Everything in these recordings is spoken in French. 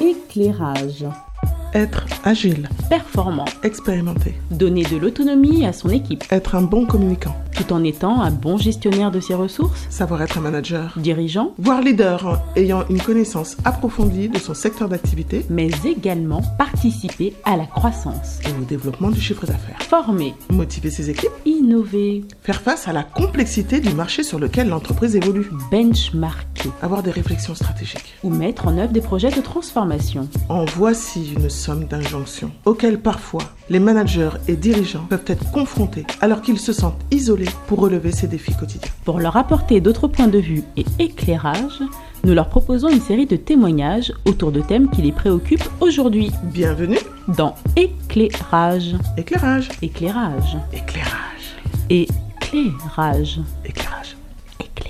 Éclairage. Être agile, Performant. expérimenté, Donner de l'autonomie à son équipe, être un bon communicant, tout en étant un bon gestionnaire de ses ressources. savoir être un manager, Dirigeant, voire leader ayant une connaissance approfondie de son secteur d'activité. Mais également participer à la croissance. et au développement du chiffre d'affaires. Former, Motiver ses équipes, innover, faire face à la complexité du marché sur lequel l'entreprise évolue, avoir des réflexions stratégiques. ou mettre en œuvre des projets de transformation. En voici une somme d'injonctions auxquelles parfois les managers et dirigeants peuvent être confrontés alors qu'ils se sentent isolés pour relever ces défis quotidiens. Pour leur apporter d'autres points de vue et éclairage, nous leur proposons une série de témoignages autour de thèmes qui les préoccupent aujourd'hui Bienvenue, dans Éclairage. éclairage, Éclairage. éclairage, Éclairage. éclairage. Éclairage.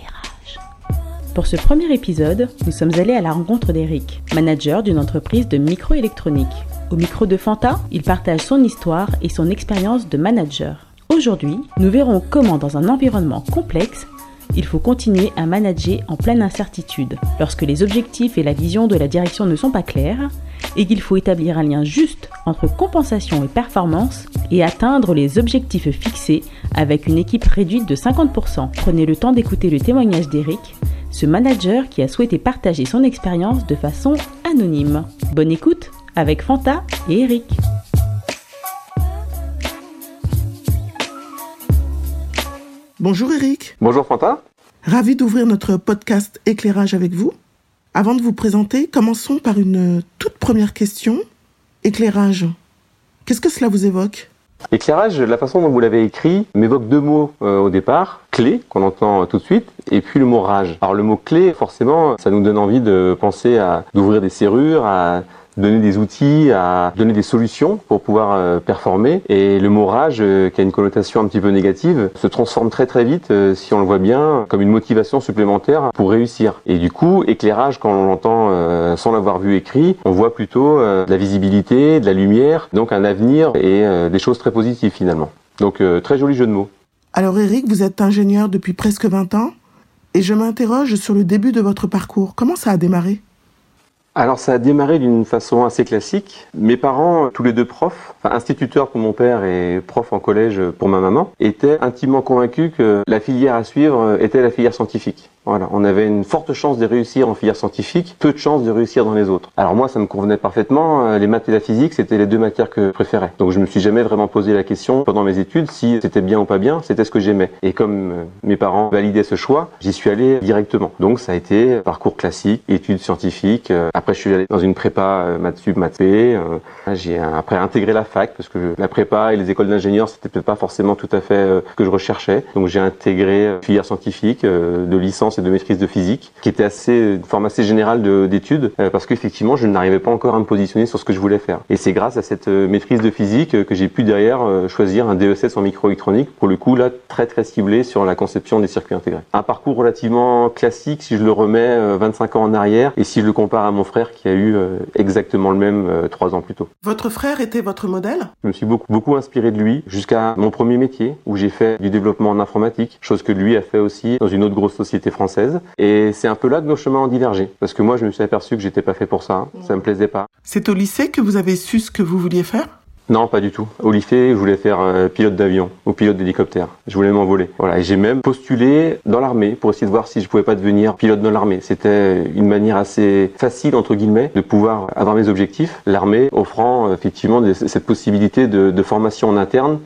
Pour ce premier épisode, nous sommes allés à la rencontre d'Eric, manager d'une entreprise de microélectronique. Au micro de Fanta, il partage son histoire et son expérience de manager. Aujourd'hui, nous verrons comment dans un environnement complexe, il faut continuer à manager en pleine incertitude, lorsque les objectifs et la vision de la direction ne sont pas clairs, et qu'il faut établir un lien juste entre compensation et performance et atteindre les objectifs fixés avec une équipe réduite de 50%. Prenez le temps d'écouter le témoignage d'Eric, ce manager qui a souhaité partager son expérience de façon anonyme. Bonne écoute avec Fanta et Eric. Bonjour Eric, Bonjour Fanta. ravi d'ouvrir notre podcast Éclairage avec vous. Avant de vous présenter, commençons par une toute première question. Éclairage, qu'est-ce que cela vous évoque? Éclairage, la façon dont vous l'avez écrit m'évoque deux mots euh, au départ. Clé, qu'on entend tout de suite, et puis le mot rage. Alors le mot clé, forcément, ça nous donne envie de penser à d'ouvrir des serrures, à donner des outils, à donner des solutions pour pouvoir euh, performer. Et le mot rage, euh, qui a une connotation un petit peu négative, se transforme très très vite, euh, si on le voit bien, comme une motivation supplémentaire pour réussir. Et du coup, éclairage, quand on l'entend sans l'avoir vu écrit, on voit plutôt de la visibilité, de la lumière, donc un avenir et des choses très positives finalement. Donc très joli jeu de mots. Alors Eric, vous êtes ingénieur depuis presque 20 ans et je m'interroge sur le début de votre parcours. Comment ça a démarré? Alors ça a démarré d'une façon assez classique. Mes parents, tous les deux profs, enfin instituteurs pour mon père et prof en collège pour ma maman, étaient intimement convaincus que la filière à suivre était la filière scientifique. On avait une forte chance de réussir en filière scientifique, peu de chance de réussir dans les autres. Alors moi, ça me convenait parfaitement. euh, Les maths et la physique, c'était les deux matières que je préférais. Donc je me suis jamais vraiment posé la question pendant mes études si c'était bien ou pas bien, c'était ce que j'aimais. Et comme euh, mes parents validaient ce choix, j'y suis allé directement. Donc ça a été parcours classique, études scientifiques. Euh, Après, je suis allé dans une prépa euh, maths sup, maths p. Euh, J'ai euh, après intégré la fac parce que la prépa et les écoles d'ingénieurs, c'était peut-être pas forcément tout à fait euh, ce que je recherchais. Donc j'ai intégré euh, filière scientifique euh, de licence de maîtrise de physique, qui était assez une forme assez générale de- d'études, euh, parce qu'effectivement, je n'arrivais pas encore à me positionner sur ce que je voulais faire. Et c'est grâce à cette euh, maîtrise de physique euh, que j'ai pu derrière choisir un DESS en microélectronique, pour le coup là très très ciblé sur la conception des circuits intégrés. Un parcours relativement classique si je le remets euh, 25 ans en arrière, et si je le compare à mon frère qui a eu exactement le même trois ans plus tôt. Votre frère était votre modèle? Je me suis beaucoup, beaucoup inspiré de lui jusqu'à mon premier métier où j'ai fait du développement en informatique, chose que lui a fait aussi dans une autre grosse société française. Et c'est un peu là que nos chemins ont divergé. Parce que moi, je me suis aperçu que j'étais pas fait pour ça. hein. Ça me plaisait pas. C'est au lycée que vous avez su ce que vous vouliez faire? Non, pas du tout. Au lycée, je voulais faire euh, pilote d'avion ou pilote d'hélicoptère. Je voulais m'envoler. Voilà. Et j'ai même postulé dans l'armée pour essayer de voir si je pouvais pas devenir pilote dans l'armée. C'était une manière assez facile, entre guillemets, de pouvoir avoir mes objectifs. L'armée offrant euh, effectivement des- cette possibilité de, de formation en interne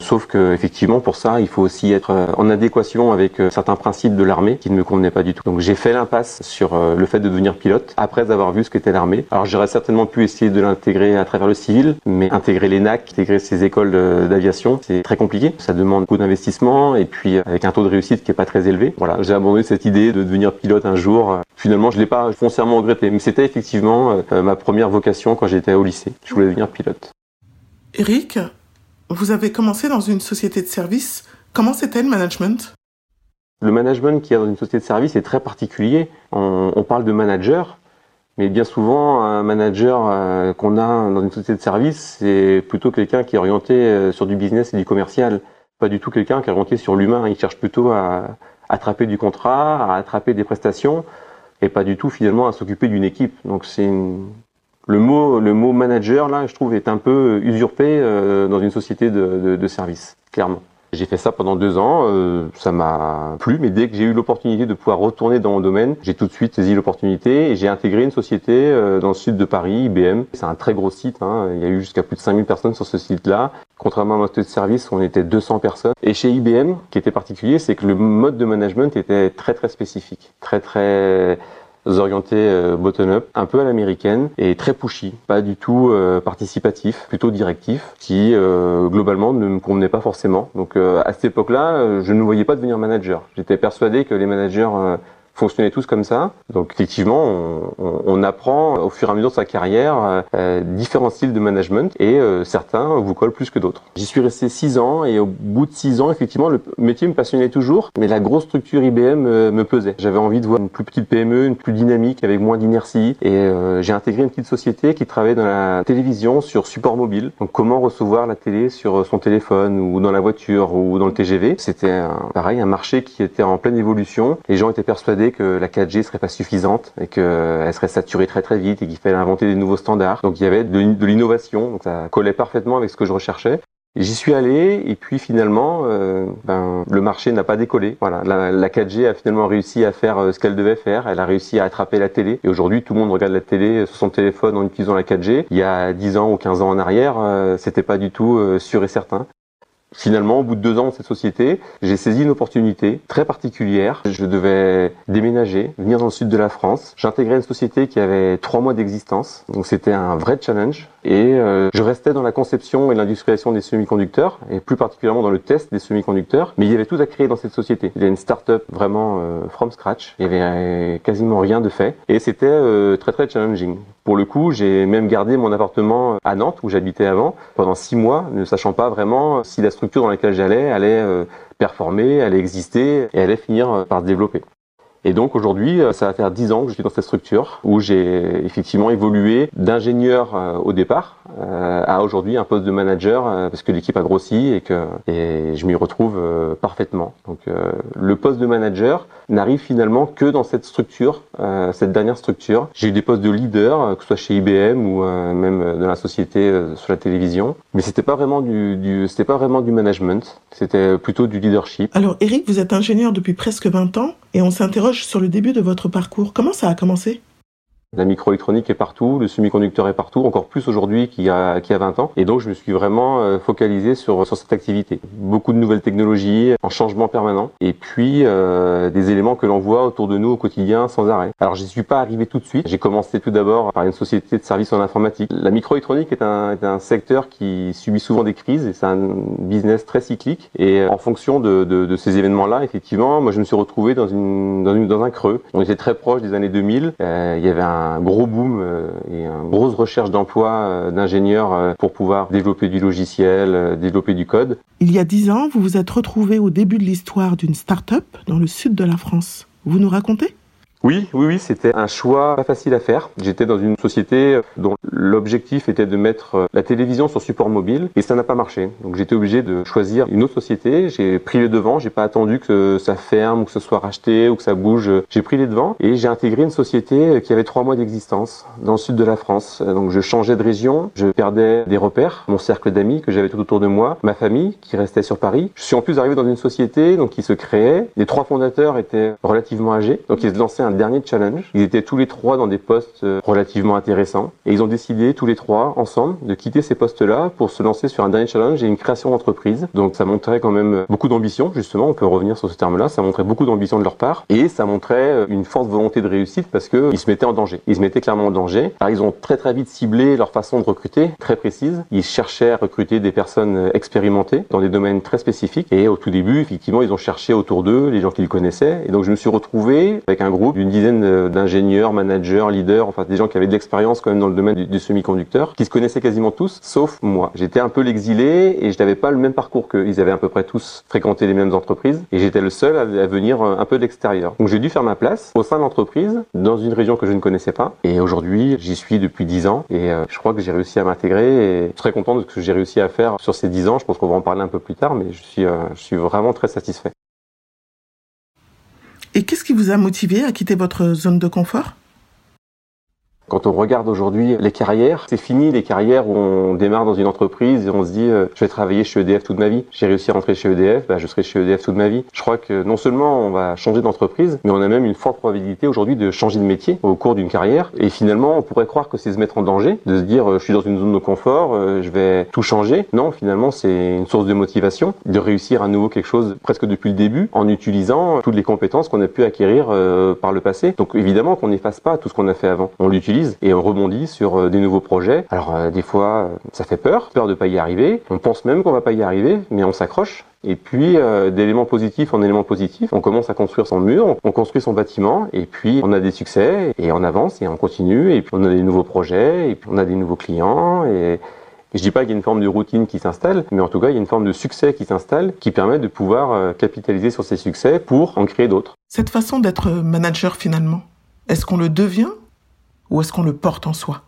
Sauf que effectivement pour ça il faut aussi être euh, en adéquation avec euh, certains principes de l'armée qui ne me convenaient pas du tout. Donc j'ai fait l'impasse sur euh, le fait de devenir pilote après avoir vu ce qu'était l'armée. Alors j'aurais certainement pu essayer de l'intégrer à travers le civil, mais intégrer l'ENAC, intégrer ces écoles d'aviation, c'est très compliqué. Ça demande beaucoup d'investissement et puis avec un taux de réussite qui est pas très élevé. Voilà, j'ai abandonné cette idée de devenir pilote un jour. Finalement je l'ai pas foncièrement regretté, mais c'était effectivement ma première vocation quand j'étais au lycée. Je voulais devenir pilote. Eric, vous avez commencé dans une société de service. Comment c'était le management? Le management qui est dans une société de service est très particulier. On, on parle de manager, Mais bien souvent, un manager euh, qu'on a dans une société de service, c'est plutôt quelqu'un qui est orienté euh, sur du business et du commercial. Pas du tout quelqu'un qui est orienté sur l'humain. Il cherche plutôt à attraper du contrat, à attraper des prestations, et pas du tout finalement à s'occuper d'une équipe. Donc c'est le mot le mot manager là, je trouve, est un peu usurpé euh, dans une société de, de, de service, clairement. J'ai fait ça pendant deux ans, euh, ça m'a plu, mais dès que j'ai eu l'opportunité de pouvoir retourner dans mon domaine, j'ai tout de suite saisi l'opportunité et j'ai intégré une société euh, dans le sud de Paris, IBM. C'est un très gros site, hein. il y a eu jusqu'à plus de 5000 personnes sur ce site-là. Contrairement à notre de service, on était 200 personnes. Et chez IBM, qui était particulier, c'est que le mode de management était très très spécifique, très très orientés euh, bottom-up, un peu à l'américaine et très pushy, pas du tout euh, participatif, plutôt directif, qui euh, globalement ne me convenait pas forcément. Donc à cette époque-là, je ne voyais pas devenir manager. J'étais persuadé que les managers fonctionnaient tous comme ça. Donc effectivement, on, on, apprend au fur et à mesure de sa carrière euh, euh différents styles de management et euh, certains vous collent plus que d'autres. J'y suis resté six ans et au bout de six ans, effectivement, le métier me passionnait toujours, mais la grosse structure IBM euh, me pesait. J'avais envie de voir une plus petite PME, une plus dynamique, avec moins d'inertie et j'ai intégré une petite société qui travaillait dans la télévision sur support mobile. Donc comment recevoir la télé sur son téléphone ou dans la voiture ou dans le TGV. C'était pareil un marché qui était en pleine évolution. Les gens étaient persuadés que la 4G serait pas suffisante et qu'elle serait saturée très très vite et qu'il fallait inventer des nouveaux standards. Donc il y avait de, l'innovation, donc ça collait parfaitement avec ce que je recherchais. J'y suis allé et puis finalement, euh, ben, le marché n'a pas décollé. Voilà, la, 4G a finalement réussi à faire euh, ce qu'elle devait faire. Elle a réussi à attraper la télé. Et aujourd'hui, tout le monde regarde la télé sur son téléphone en utilisant la 4G. Il y a 10 ans ou 15 ans en arrière, euh, c'était pas du tout sûr et certain. Finalement, au bout de deux ans dans cette société, j'ai saisi une opportunité très particulière. Je devais déménager, venir dans le sud de la France. J'intégrais une société qui avait trois mois d'existence, donc c'était un vrai challenge. Et euh, je restais dans la conception et l'industrialisation des semi-conducteurs, et plus particulièrement dans le test des semi-conducteurs. Mais il y avait tout à créer dans cette société. Il y avait une start-up vraiment euh, from scratch. Il y avait quasiment rien de fait, et c'était euh, très très challenging. Pour le coup, j'ai même gardé mon appartement à Nantes où j'habitais avant pendant six mois, ne sachant pas vraiment si la structure dans laquelle j'allais allait euh, performer, allait exister et allait finir euh, par se développer. Et donc aujourd'hui, euh, ça va faire dix ans que je suis dans cette structure où j'ai effectivement évolué d'ingénieur au départ à aujourd'hui un poste de manager parce que l'équipe a grossi et que et je m'y retrouve parfaitement. Donc le poste de manager n'arrive finalement que dans cette structure, cette dernière structure. J'ai eu des postes de leader, que ce soit chez IBM ou même dans la société sur la télévision, mais c'était pas vraiment du, du c'était pas vraiment du management, c'était plutôt du leadership. Alors Eric, vous êtes ingénieur depuis presque 20 ans et on s'interroge sur le début de votre parcours. Comment ça a commencé? La microélectronique est partout, le semi-conducteur est partout, encore plus aujourd'hui qu'il y, a, qu'il y a 20 ans. Et donc je me suis vraiment euh, focalisé sur, sur cette activité. Beaucoup de nouvelles technologies, en changement permanent, et puis euh, des éléments que l'on voit autour de nous au quotidien sans arrêt. Alors j'y suis pas arrivé tout de suite. J'ai commencé tout d'abord par une société de services en informatique. La microélectronique est un, est un secteur qui subit souvent des crises c'est un business très cyclique. Et euh, en fonction de, de, de ces événements-là, effectivement, moi je me suis retrouvé dans, une, dans, une, dans un creux. On était très proche des années 2000. Euh, il y avait un un gros boom euh, et une grosse recherche d'emploi euh, d'ingénieurs euh, pour pouvoir développer du logiciel, développer du code. Il y a dix ans, vous vous êtes retrouvé au début de l'histoire d'une start-up dans le sud de la France. Vous nous racontez? Oui, oui, oui, c'était un choix pas facile à faire. J'étais dans une société dont l'objectif était de mettre euh, la télévision sur support mobile et ça n'a pas marché. Donc j'étais obligé de choisir une autre société. J'ai pris les devants. J'ai pas attendu que ça ferme ou que ce soit racheté ou que ça bouge. J'ai pris les devants et j'ai intégré une société qui avait trois mois d'existence dans le sud de la France. Donc je changeais de région, je perdais des repères, mon cercle d'amis que j'avais tout autour de moi, ma famille qui restait sur Paris. Je suis en plus arrivé dans une société donc qui se créait. Les trois fondateurs étaient relativement âgés, donc ils se lançaient un dernier challenge. Ils étaient tous les trois dans des postes euh, relativement intéressants et ils ont décidé tous les trois ensemble de quitter ces postes-là pour se lancer sur un dernier challenge et une création d'entreprise. Donc ça montrait quand même beaucoup d'ambition justement, on peut revenir sur ce terme-là, ça montrait beaucoup d'ambition de leur part et ça montrait euh, une forte volonté de réussite parce que ils se mettaient en danger. Ils se mettaient clairement en danger. Alors ils ont très très vite ciblé leur façon de recruter, très précise. Ils cherchaient à recruter des personnes euh, expérimentées dans des domaines très spécifiques et au tout début, effectivement, ils ont cherché autour d'eux les gens qu'ils connaissaient et donc je me suis retrouvé avec un groupe d'une dizaine d'ingénieurs, managers, leaders, enfin des gens qui avaient de l'expérience quand même dans le domaine du, semi-conducteur, qui se connaissaient quasiment tous, sauf moi. J'étais un peu l'exilé et je n'avais pas le même parcours qu'eux. Ils avaient à peu près tous fréquenté les mêmes entreprises et j'étais le seul à, venir un peu de l'extérieur. Donc j'ai dû faire ma place au sein de l'entreprise, dans une région que je ne connaissais pas. Et aujourd'hui, j'y suis depuis 10 ans et euh, je crois que j'ai réussi à m'intégrer et je suis très content de ce que j'ai réussi à faire sur ces 10 ans. Je pense qu'on va en parler un peu plus tard, mais je suis, euh, je suis vraiment très satisfait. Et qu'est-ce qui vous a motivé à quitter votre zone de confort? Quand on regarde aujourd'hui les carrières, c'est fini les carrières où on démarre dans une entreprise et on se dit euh, je vais travailler chez EDF toute ma vie. J'ai réussi à rentrer chez EDF, bah, je serai chez EDF toute ma vie. Je crois que non seulement on va changer d'entreprise, mais on a même une forte probabilité aujourd'hui de changer de métier au cours d'une carrière. Et finalement, on pourrait croire que c'est se mettre en danger, de se dire euh, je suis dans une zone de confort, euh, je vais tout changer. Non, finalement, c'est une source de motivation de réussir à nouveau quelque chose presque depuis le début en utilisant toutes les compétences qu'on a pu acquérir par le passé. Donc évidemment qu'on n'efface pas tout ce qu'on a fait avant. On l'utilise et on rebondit sur euh, des nouveaux projets. Alors euh, des fois, euh, ça fait peur, peur de pas y arriver. On pense même qu'on va pas y arriver, mais on s'accroche. Et puis, d'éléments positifs en éléments positifs, on commence à construire son mur, on construit son bâtiment, et puis on a des succès, et on avance, et on continue, et puis on a des nouveaux projets, et puis on a des nouveaux clients, et, je dis pas qu'il y a une forme de routine qui s'installe, mais en tout cas, il y a une forme de succès qui s'installe, qui permet de pouvoir capitaliser sur ces succès pour en créer d'autres. Cette façon d'être manager finalement, est-ce qu'on le devient ou est-ce qu'on le porte en soi?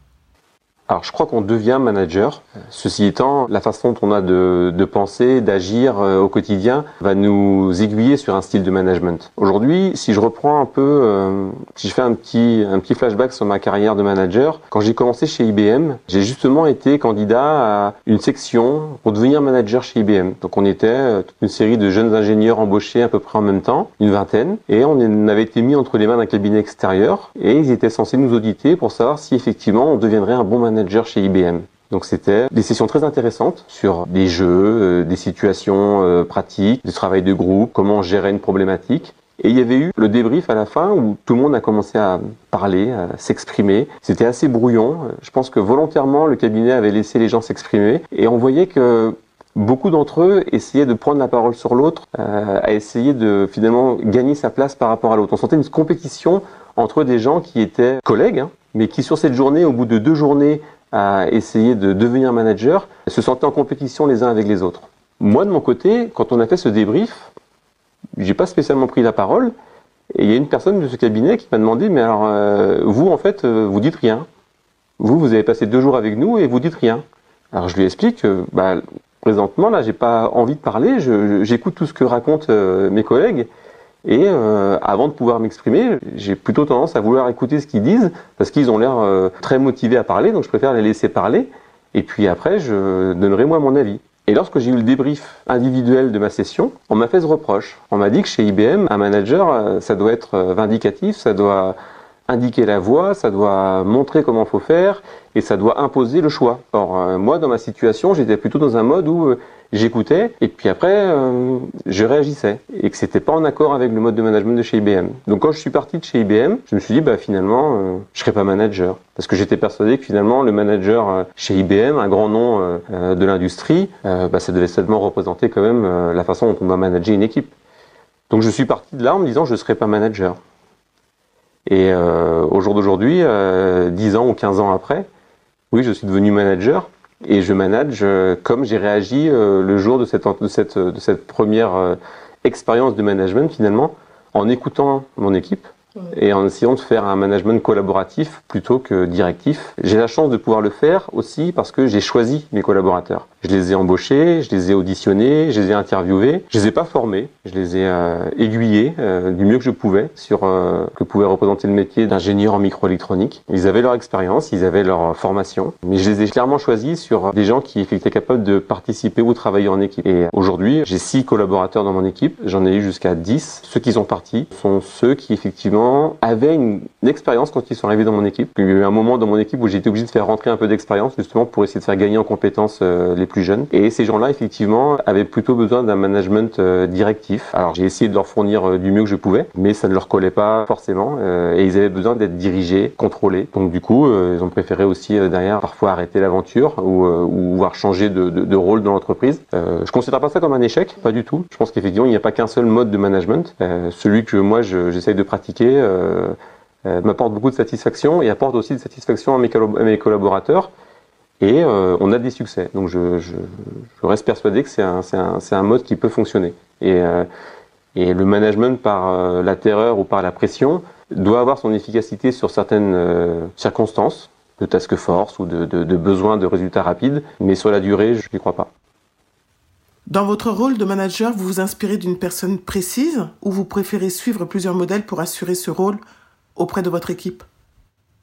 Alors je crois qu'on devient manager. Ceci étant, la façon dont on a de, penser, d'agir euh, au quotidien va nous aiguiller sur un style de management. Aujourd'hui, si je reprends un peu, euh, si je fais un petit, un petit flashback sur ma carrière de manager, quand j'ai commencé chez IBM, j'ai justement été candidat à une section pour devenir manager chez IBM. Donc on était euh, toute une série de jeunes ingénieurs embauchés à peu près en même temps, une vingtaine, et on avait été mis entre les mains d'un cabinet extérieur, et ils étaient censés nous auditer pour savoir si effectivement on deviendrait un bon manager chez IBM. Donc c'était des sessions très intéressantes sur des jeux, euh, des situations euh, pratiques, du travail de groupe, comment gérer une problématique. Et il y avait eu le débrief à la fin où tout le monde a commencé à parler, à s'exprimer. C'était assez brouillon. Je pense que volontairement, le cabinet avait laissé les gens s'exprimer. Et on voyait que beaucoup d'entre eux essayaient de prendre la parole sur l'autre, euh, à essayer de finalement gagner sa place par rapport à l'autre. On sentait une compétition entre des gens qui étaient collègues, hein, mais qui sur cette journée, au bout de deux journées à essayer de devenir manager, se sentaient en compétition les uns avec les autres. Moi, de mon côté, quand on a fait ce débrief, j'ai pas spécialement pris la parole, et il y a une personne de ce cabinet qui m'a demandé, mais alors, euh, vous, en fait, euh, vous dites rien. Vous, vous avez passé deux jours avec nous et vous dites rien. Alors, je lui explique que, bah, présentement, là, j'ai pas envie de parler, j'écoute tout ce que racontent euh, mes collègues, et euh, avant de pouvoir m'exprimer, j'ai plutôt tendance à vouloir écouter ce qu'ils disent parce qu'ils ont l'air euh, très motivés à parler, donc je préfère les laisser parler. Et puis après, je donnerai moi mon avis. Et lorsque j'ai eu le débrief individuel de ma session, on m'a fait ce reproche. On m'a dit que chez IBM, un manager, euh, ça doit être vindicatif, ça doit indiquer la voie, ça doit montrer comment faut faire et ça doit imposer le choix. Or, moi, dans ma situation, j'étais plutôt dans un mode où j'écoutais et puis après euh, je réagissais et que c'était pas en accord avec le mode de management de chez IBM. Donc quand je suis parti de chez IBM, je me suis dit bah finalement euh, je serais pas manager parce que j'étais persuadé que finalement le manager euh, chez IBM, un grand nom de l'industrie, bah, ça devait seulement représenter quand même la façon dont on doit manager une équipe. Donc je suis parti de là en me disant je serais pas manager. Et au jour d'aujourd'hui, 10 ans ou 15 ans après, oui, je suis devenu manager et je manage euh, comme j'ai réagi euh, le jour de cette, de cette, première euh, expérience de management finalement, en écoutant mon équipe, et en essayant de faire un management collaboratif plutôt que directif. J'ai la chance de pouvoir le faire aussi parce que j'ai choisi mes collaborateurs. Je les ai embauchés, je les ai auditionnés, je les ai interviewés, je les ai pas formés, je les ai euh, aiguillés euh, du mieux que je pouvais sur euh, que pouvait représenter le métier d'ingénieur en microélectronique. Ils avaient leur expérience, ils avaient leur formation, mais je les ai clairement choisis sur des gens qui étaient capables de participer ou travailler en équipe. Et aujourd'hui, j'ai six collaborateurs dans mon équipe, j'en ai eu jusqu'à dix. Ceux qui sont partis sont ceux qui effectivement avaient une expérience quand ils sont arrivés dans mon équipe. Il y a eu un moment dans mon équipe où j'étais obligé de faire rentrer un peu d'expérience justement pour essayer de faire gagner en compétences euh, les plus jeunes. Et ces gens-là, effectivement, avaient plutôt besoin d'un management euh, directif. Alors j'ai essayé de leur fournir euh, du mieux que je pouvais, mais ça ne leur collait pas forcément. et ils avaient besoin d'être dirigés, contrôlés. Donc du coup, ils ont préféré aussi derrière parfois arrêter l'aventure ou, ou voir changer de, de, de rôle dans l'entreprise. je considère pas ça comme un échec, pas du tout. Je pense qu'effectivement, il n'y a pas qu'un seul mode de management. celui que moi j'essaye de pratiquer euh, m'apporte beaucoup de satisfaction et apporte aussi de satisfaction à mes, collaborateurs. Et euh, on a des succès. Donc je, je, reste persuadé que c'est un, un, un, mode qui peut fonctionner. Et, euh, et le management par la terreur ou par la pression doit avoir son efficacité sur certaines circonstances de task force ou de, de besoin de résultats rapides, mais sur la durée, je n'y crois pas. Dans votre rôle de manager, vous vous inspirez d'une personne précise ou vous préférez suivre plusieurs modèles pour assurer ce rôle auprès de votre équipe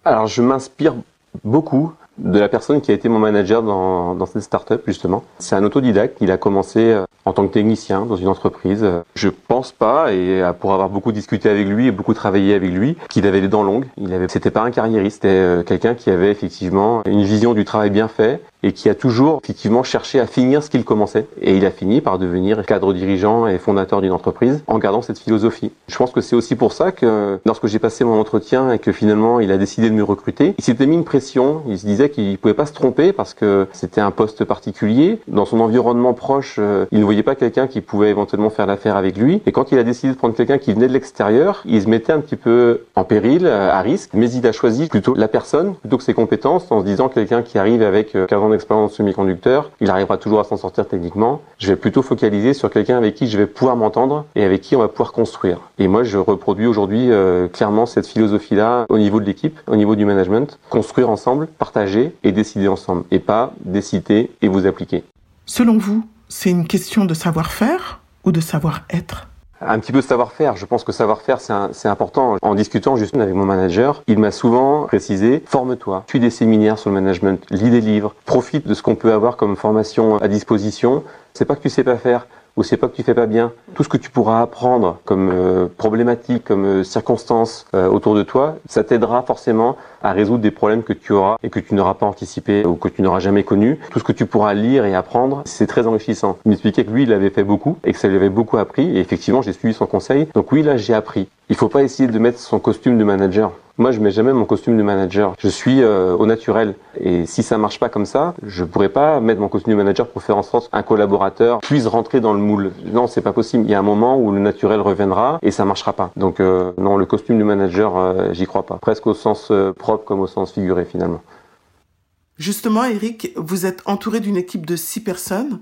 Alors, je m'inspire beaucoup de la personne qui a été mon manager dans, dans cette startup justement. C'est un autodidacte. Il a commencé euh, en tant que technicien dans une entreprise. Je pense pas, et euh, pour avoir beaucoup discuté avec lui et beaucoup travaillé avec lui, qu'il avait les dents longues. Il avait, c'était pas un carriériste, c'était euh, quelqu'un qui avait effectivement une vision du travail bien fait et qui a toujours effectivement cherché à finir ce qu'il commençait. Et il a fini par devenir cadre dirigeant et fondateur d'une entreprise en gardant cette philosophie. Je pense que c'est aussi pour ça que lorsque j'ai passé mon entretien et que finalement il a décidé de me recruter, il s'était mis une pression. Il se disait qu'il pouvait pas se tromper parce que c'était un poste particulier. Dans son environnement proche, euh, il ne voyait pas quelqu'un qui pouvait éventuellement faire l'affaire avec lui. Et quand il a décidé de prendre quelqu'un qui venait de l'extérieur, il se mettait un petit peu en péril, euh, à risque. Mais il a choisi plutôt la personne plutôt que ses compétences en se disant quelqu'un qui arrive avec 15 euh, ans d'expérience semi-conducteur, il arrivera toujours à s'en sortir techniquement. Je vais plutôt focaliser sur quelqu'un avec qui je vais pouvoir m'entendre et avec qui on va pouvoir construire. Et moi, je reproduis aujourd'hui clairement cette philosophie-là au niveau de l'équipe, au niveau du management. Construire ensemble, partager et décider ensemble et pas décider et vous appliquer. Selon vous, c'est une question de savoir-faire ou de savoir-être? Un petit peu de savoir-faire. Je pense que savoir-faire, c'est important. En discutant justement avec mon manager, il m'a souvent précisé, forme-toi, suis des séminaires sur le management, lis des livres, profite de ce qu'on peut avoir comme formation à disposition. C'est pas que tu sais pas faire, ou c'est pas que tu fais pas bien, tout ce que tu pourras apprendre comme euh, problématique, comme euh, circonstance euh, autour de toi, ça t'aidera forcément à résoudre des problèmes que tu auras et que tu n'auras pas anticipé ou que tu n'auras jamais connu. Tout ce que tu pourras lire et apprendre, c'est très enrichissant. Il m'expliquait que lui, il avait fait beaucoup et que ça lui avait beaucoup appris et effectivement, j'ai suivi son conseil. Donc oui, là, j'ai appris. Il faut pas essayer de mettre son costume de manager. Moi, je mets jamais mon costume de manager. Je suis euh, au naturel. Et si ça marche pas comme ça, je pourrais pas mettre mon costume de manager pour faire en sorte qu'un collaborateur puisse rentrer dans le moule. Non, c'est pas possible. Il y a un moment où le naturel reviendra et ça marchera pas. Donc euh, non, le costume de manager, euh, j'y crois pas. Presque au sens propre comme au sens figuré finalement. Justement, Eric, vous êtes entouré d'une équipe de six personnes.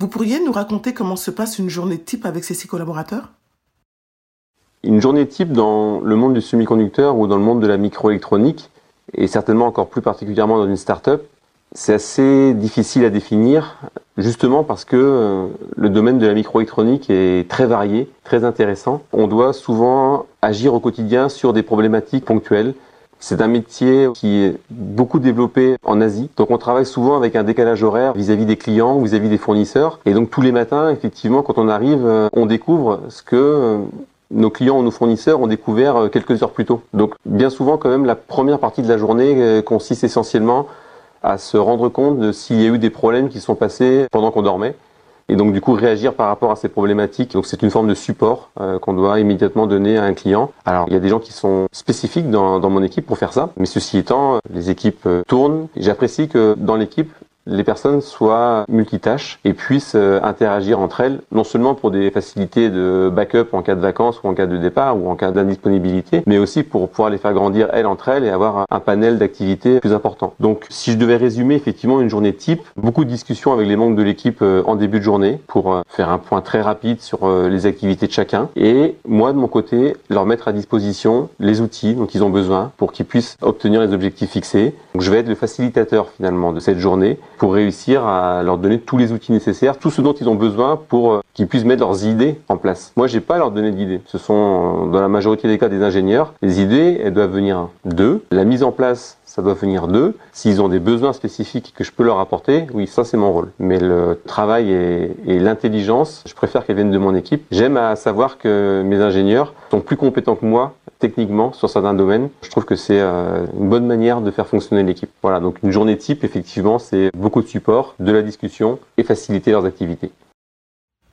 Vous pourriez nous raconter comment se passe une journée type avec ces six collaborateurs? Une journée type dans le monde du semi-conducteur ou dans le monde de la microélectronique, et certainement encore plus particulièrement dans une start-up, c'est assez difficile à définir, justement parce que euh, le domaine de la microélectronique est très varié, très intéressant. On doit souvent agir au quotidien sur des problématiques ponctuelles. C'est un métier qui est beaucoup développé en Asie, donc on travaille souvent avec un décalage horaire vis-à-vis des clients, vis-à-vis des fournisseurs, et donc tous les matins, effectivement, quand on arrive, euh, on découvre ce que euh, nos clients ou nos fournisseurs ont découvert euh, quelques heures plus tôt. Donc bien souvent quand même la première partie de la journée euh, consiste essentiellement à se rendre compte de s'il y a eu des problèmes qui sont passés pendant qu'on dormait et donc du coup réagir par rapport à ces problématiques. Donc c'est une forme de support euh, qu'on doit immédiatement donner à un client. Alors il y a des gens qui sont spécifiques dans, dans mon équipe pour faire ça, mais ceci étant, les équipes tournent. J'apprécie que dans l'équipe, les personnes soient multitâches et puissent euh, interagir entre elles, non seulement pour des facilités de backup en cas de vacances ou en cas de départ ou en cas d'indisponibilité, mais aussi pour pouvoir les faire grandir elles entre elles et avoir un panel d'activités plus important. Donc si je devais résumer effectivement une journée type, beaucoup de discussions avec les membres de l'équipe euh, en début de journée pour euh, faire un point très rapide sur les activités de chacun et moi de mon côté leur mettre à disposition les outils dont ils ont besoin pour qu'ils puissent obtenir les objectifs fixés. Donc je vais être le facilitateur finalement de cette journée pour réussir à leur donner tous les outils nécessaires, tout ce dont ils ont besoin pour euh, qu'ils puissent mettre leurs idées en place. Moi, j'ai pas à leur donner d'idées. Ce sont, euh, dans la majorité des cas, des ingénieurs. Les idées, elles doivent venir d'eux. La mise en place, ça doit venir d'eux. S'ils ont des besoins spécifiques que je peux leur apporter, oui, ça c'est mon rôle. Mais le travail et, l'intelligence, je préfère qu'elles viennent de mon équipe. J'aime à savoir que mes ingénieurs sont plus compétents que moi techniquement sur certains domaines. Je trouve que c'est euh, une bonne manière de faire fonctionner l'équipe. Voilà, donc une journée type, effectivement, c'est beaucoup de support, de la discussion et faciliter leurs activités.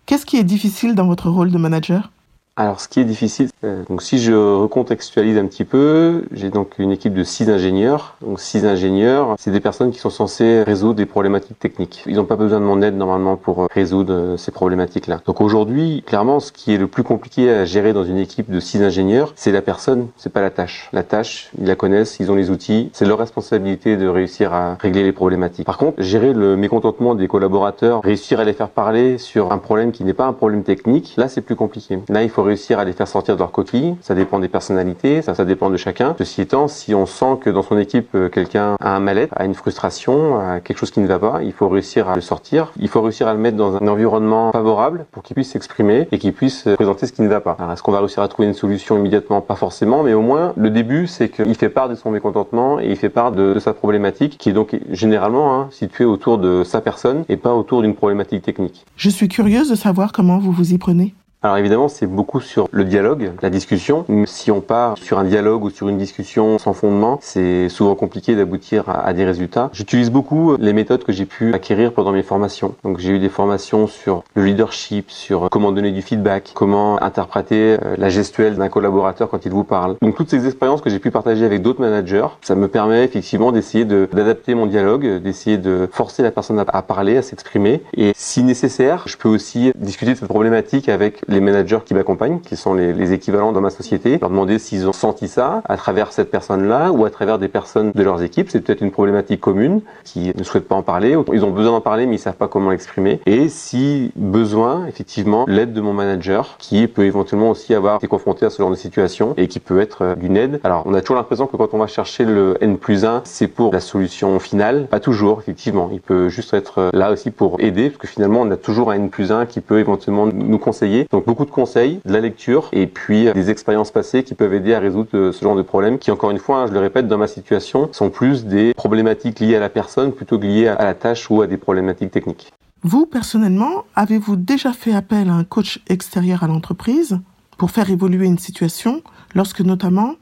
Qu'est-ce qui est difficile dans votre rôle de manager? Alors, ce qui est difficile, euh, donc si je recontextualise un petit peu, j'ai donc une équipe de six ingénieurs. Donc, six ingénieurs, c'est des personnes qui sont censées résoudre des problématiques techniques. Ils n'ont pas besoin de mon aide normalement pour euh, résoudre euh, ces problématiques-là. Donc aujourd'hui, clairement, ce qui est le plus compliqué à gérer dans une équipe de six ingénieurs, c'est la personne, c'est pas la tâche. La tâche, ils la connaissent, ils ont les outils, c'est leur responsabilité de réussir à régler les problématiques. Par contre, gérer le mécontentement des collaborateurs, réussir à les faire parler sur un problème qui n'est pas un problème technique, là c'est plus compliqué. Réussir à les faire sortir de leur coquille. Ça dépend des personnalités, ça, dépend de chacun. Ceci étant, si on sent que dans son équipe, euh, quelqu'un a un mal-être, a une frustration, a quelque chose qui ne va pas, il faut réussir à le sortir. Il faut réussir à le mettre dans un environnement favorable pour qu'il puisse s'exprimer et qu'il puisse euh, présenter ce qui ne va pas. Est-ce qu'on va réussir à trouver une solution immédiatement? Pas forcément, mais au moins, le début, c'est qu'il fait part de son mécontentement et il fait part de, sa problématique qui est donc généralement hein, située autour de sa personne et pas autour d'une problématique technique. Je suis curieuse de savoir comment vous vous y prenez. Alors évidemment, c'est beaucoup sur le dialogue, la discussion. Si on part sur un dialogue ou sur une discussion sans fondement, c'est souvent compliqué d'aboutir à, des résultats. J'utilise beaucoup les méthodes que j'ai pu acquérir pendant mes formations. Donc j'ai eu des formations sur le leadership, sur comment donner du feedback, comment interpréter euh, la gestuelle d'un collaborateur quand il vous parle. Donc toutes ces expériences que j'ai pu partager avec d'autres managers, ça me permet effectivement d'essayer d'adapter mon dialogue, d'essayer de forcer la personne à, à parler, à s'exprimer. Et si nécessaire, je peux aussi discuter de cette problématique avec les managers qui m'accompagnent, qui sont les, équivalents dans ma société, leur demander s'ils ont senti ça à travers cette personne-là ou à travers des personnes de leurs équipes. C'est peut-être une problématique commune qui ne souhaitent pas en parler. Ils ont besoin d'en parler, mais ils savent pas comment l'exprimer. Et si besoin, effectivement, l'aide de mon manager, qui peut éventuellement aussi avoir été confronté à ce genre de situation et qui peut être euh, d'une aide. Alors, on a toujours l'impression que quand on va chercher le N plus 1, c'est pour la solution finale. Pas toujours, effectivement. Il peut juste être euh, là aussi pour aider, parce que finalement, on a toujours un N plus 1 qui peut éventuellement nous conseiller. Beaucoup de conseils, de la lecture et puis euh, des expériences passées qui peuvent aider à résoudre euh, ce genre de problèmes qui, encore une fois, hein, je le répète, dans ma situation, sont plus des problématiques liées à la personne plutôt que liées à la tâche ou à des problématiques techniques. Vous, personnellement, avez-vous déjà fait appel à un coach extérieur à l'entreprise pour faire évoluer une situation lorsque notamment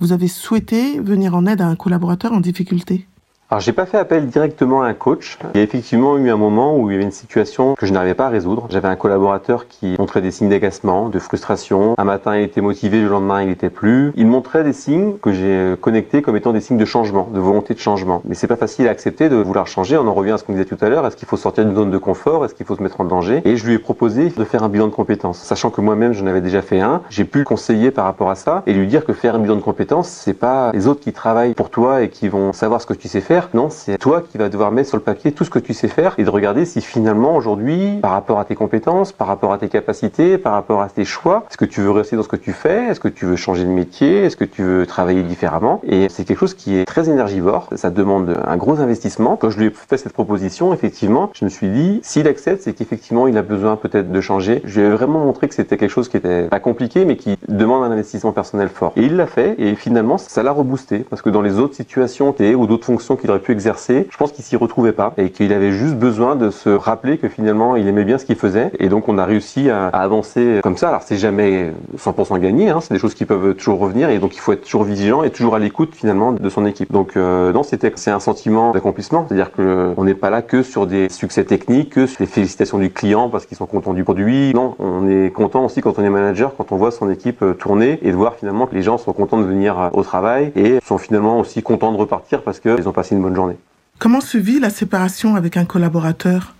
vous avez souhaité venir en aide à un collaborateur en difficulté? Alors j'ai pas fait appel directement à un coach. Il y a effectivement eu un moment où il y avait une situation que je n'arrivais pas à résoudre. J'avais un collaborateur qui montrait des signes d'agacement, de frustration. Un matin il était motivé, le lendemain il était plus. Il montrait des signes que j'ai connectés comme étant des signes de changement, de volonté de changement. Mais c'est pas facile à accepter de vouloir changer. On en revient à ce qu'on disait tout à l'heure. Est-ce qu'il faut sortir d'une zone de confort? Est-ce qu'il faut se mettre en danger? Et je lui ai proposé de faire un bilan de compétences, sachant que moi-même j'en avais déjà fait un. J'ai pu le conseiller par rapport à ça et lui dire que faire un bilan de compétences, c'est pas les autres qui travaillent pour toi et qui vont savoir ce que tu sais faire non, c'est toi qui vas devoir mettre sur le papier tout ce que tu sais faire et de regarder si finalement aujourd'hui, par rapport à tes compétences, par rapport à tes capacités, par rapport à tes choix, est-ce que tu veux rester dans ce que tu fais? Est-ce que tu veux changer de métier? Est-ce que tu veux travailler différemment? Et c'est quelque chose qui est très énergivore. Ça demande un gros investissement. Quand je lui ai fait cette proposition, effectivement, je me suis dit, s'il accepte, c'est qu'effectivement, il a besoin peut-être de changer. Je lui ai vraiment montré que c'était quelque chose qui était pas compliqué, mais qui demande un investissement personnel fort. Et il l'a fait, et finalement, ça l'a reboosté, parce que dans les autres situations ou d'autres fonctions aurait pu exercer, je pense qu'il s'y retrouvait pas et qu'il avait juste besoin de se rappeler que finalement il aimait bien ce qu'il faisait et donc on a réussi à, avancer comme ça. Alors c'est jamais 100% gagné, hein, c'est des choses qui peuvent toujours revenir et donc il faut être toujours vigilant et toujours à l'écoute finalement de son équipe. Donc euh, non, c'était c'est un sentiment d'accomplissement, c'est-à-dire que on n'est pas là que sur des succès techniques, que sur les félicitations du client parce qu'ils sont contents du produit. Non, on est content aussi quand on est manager, quand on voit son équipe euh, tourner et de voir finalement que les gens sont contents de venir euh, au travail et sont finalement aussi contents de repartir parce qu'ils ont passé une bonne journée. Comment se vit la séparation avec un collaborateur?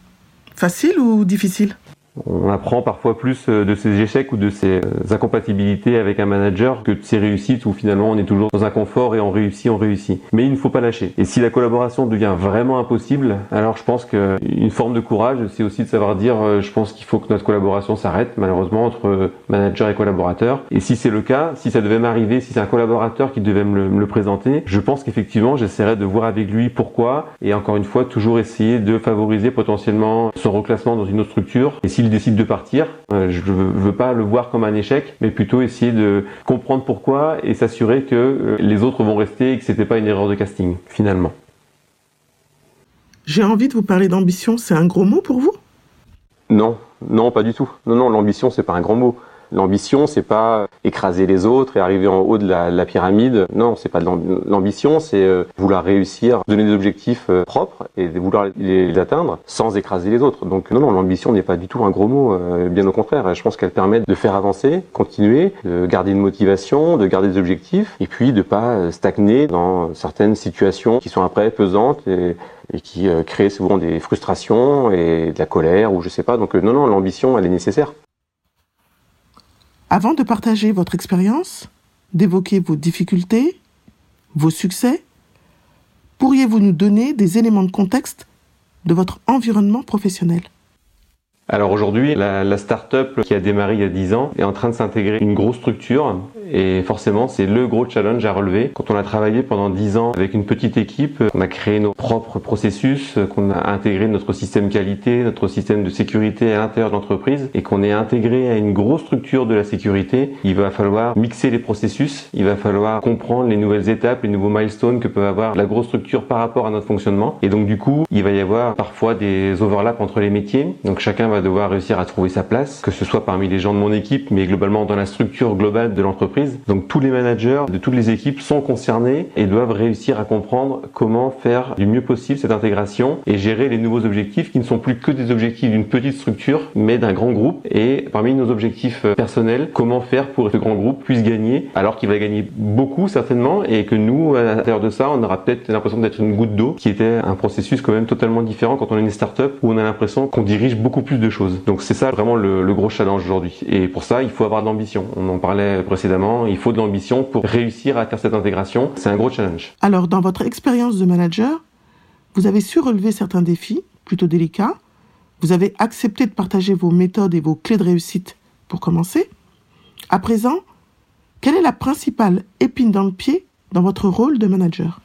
Facile ou difficile? On apprend parfois plus euh, de ses échecs ou de ses euh, incompatibilités avec un manager que de ses réussites où finalement on est toujours dans un confort et on réussit, on réussit. Mais il ne faut pas lâcher. Et si la collaboration devient vraiment impossible, alors je pense qu'une forme de courage, c'est aussi de savoir dire euh, je pense qu'il faut que notre collaboration s'arrête malheureusement entre manager et collaborateur. Et si c'est le cas, si ça devait m'arriver, si c'est un collaborateur qui devait me le, présenter, je pense qu'effectivement j'essaierais de voir avec lui pourquoi et encore une fois toujours essayer de favoriser potentiellement son reclassement dans une autre structure. Et s'il décide de partir, euh, je ne veux pas le voir comme un échec, mais plutôt essayer de comprendre pourquoi et s'assurer que euh, les autres vont rester et que c'était pas une erreur de casting, finalement. J'ai envie de vous parler d'ambition, c'est un gros mot pour vous? Non, non, pas du tout. Non, non, l'ambition, c'est pas un grand mot. L'ambition, c'est pas écraser les autres et arriver en haut de la, pyramide. Non, c'est pas de l'ambition, c'est euh, vouloir réussir, donner des objectifs euh, propres et vouloir les, atteindre sans écraser les autres. Donc non, non, l'ambition n'est pas du tout un gros mot, euh, bien au contraire. Je pense qu'elle permet de faire avancer, continuer, de garder une motivation, de garder des objectifs et puis de pas stagner dans certaines situations qui sont après pesantes et, et qui créent souvent des frustrations et de la colère ou je sais pas. Donc non, non, l'ambition, elle est nécessaire. Avant de partager votre expérience, d'évoquer vos difficultés, vos succès, pourriez-vous nous donner des éléments de contexte de votre environnement professionnel? Alors aujourd'hui, la, la start-up qui a démarré il y a 10 ans est en train de s'intégrer une grosse structure et forcément c'est le gros challenge à relever. Quand on a travaillé pendant 10 ans avec une petite équipe, on a créé nos propres processus, qu'on a intégré notre système qualité, notre système de sécurité à l'intérieur de l'entreprise et qu'on est intégré à une grosse structure de la sécurité, il va falloir mixer les processus, il va falloir comprendre les nouvelles étapes, les nouveaux milestones que peut avoir la grosse structure par rapport à notre fonctionnement et donc du coup, il va y avoir parfois des overlaps entre les métiers. Donc chacun va devoir réussir à trouver sa place, que ce soit parmi les gens de mon équipe, mais globalement dans la structure globale de l'entreprise. Donc tous les managers de toutes les équipes sont concernés et doivent réussir à comprendre comment faire du mieux possible cette intégration et gérer les nouveaux objectifs qui ne sont plus que des objectifs d'une petite structure, mais d'un grand groupe. Et parmi nos objectifs personnels, comment faire pour que ce grand groupe puisse gagner, alors qu'il va gagner beaucoup certainement, et que nous, à l'intérieur de ça, on aura peut-être l'impression d'être une goutte d'eau, qui était un processus quand même totalement différent quand on est une start-up, où on a l'impression qu'on dirige beaucoup plus de choses. Donc c'est ça vraiment le, gros challenge aujourd'hui. Et pour ça, il faut avoir de l'ambition. On en parlait précédemment, il faut de l'ambition pour réussir à faire cette intégration. C'est un gros challenge. Alors dans votre expérience de manager, vous avez su relever certains défis plutôt délicats. Vous avez accepté de partager vos méthodes et vos clés de réussite pour commencer. À présent, quelle est la principale épine dans le pied dans votre rôle de manager?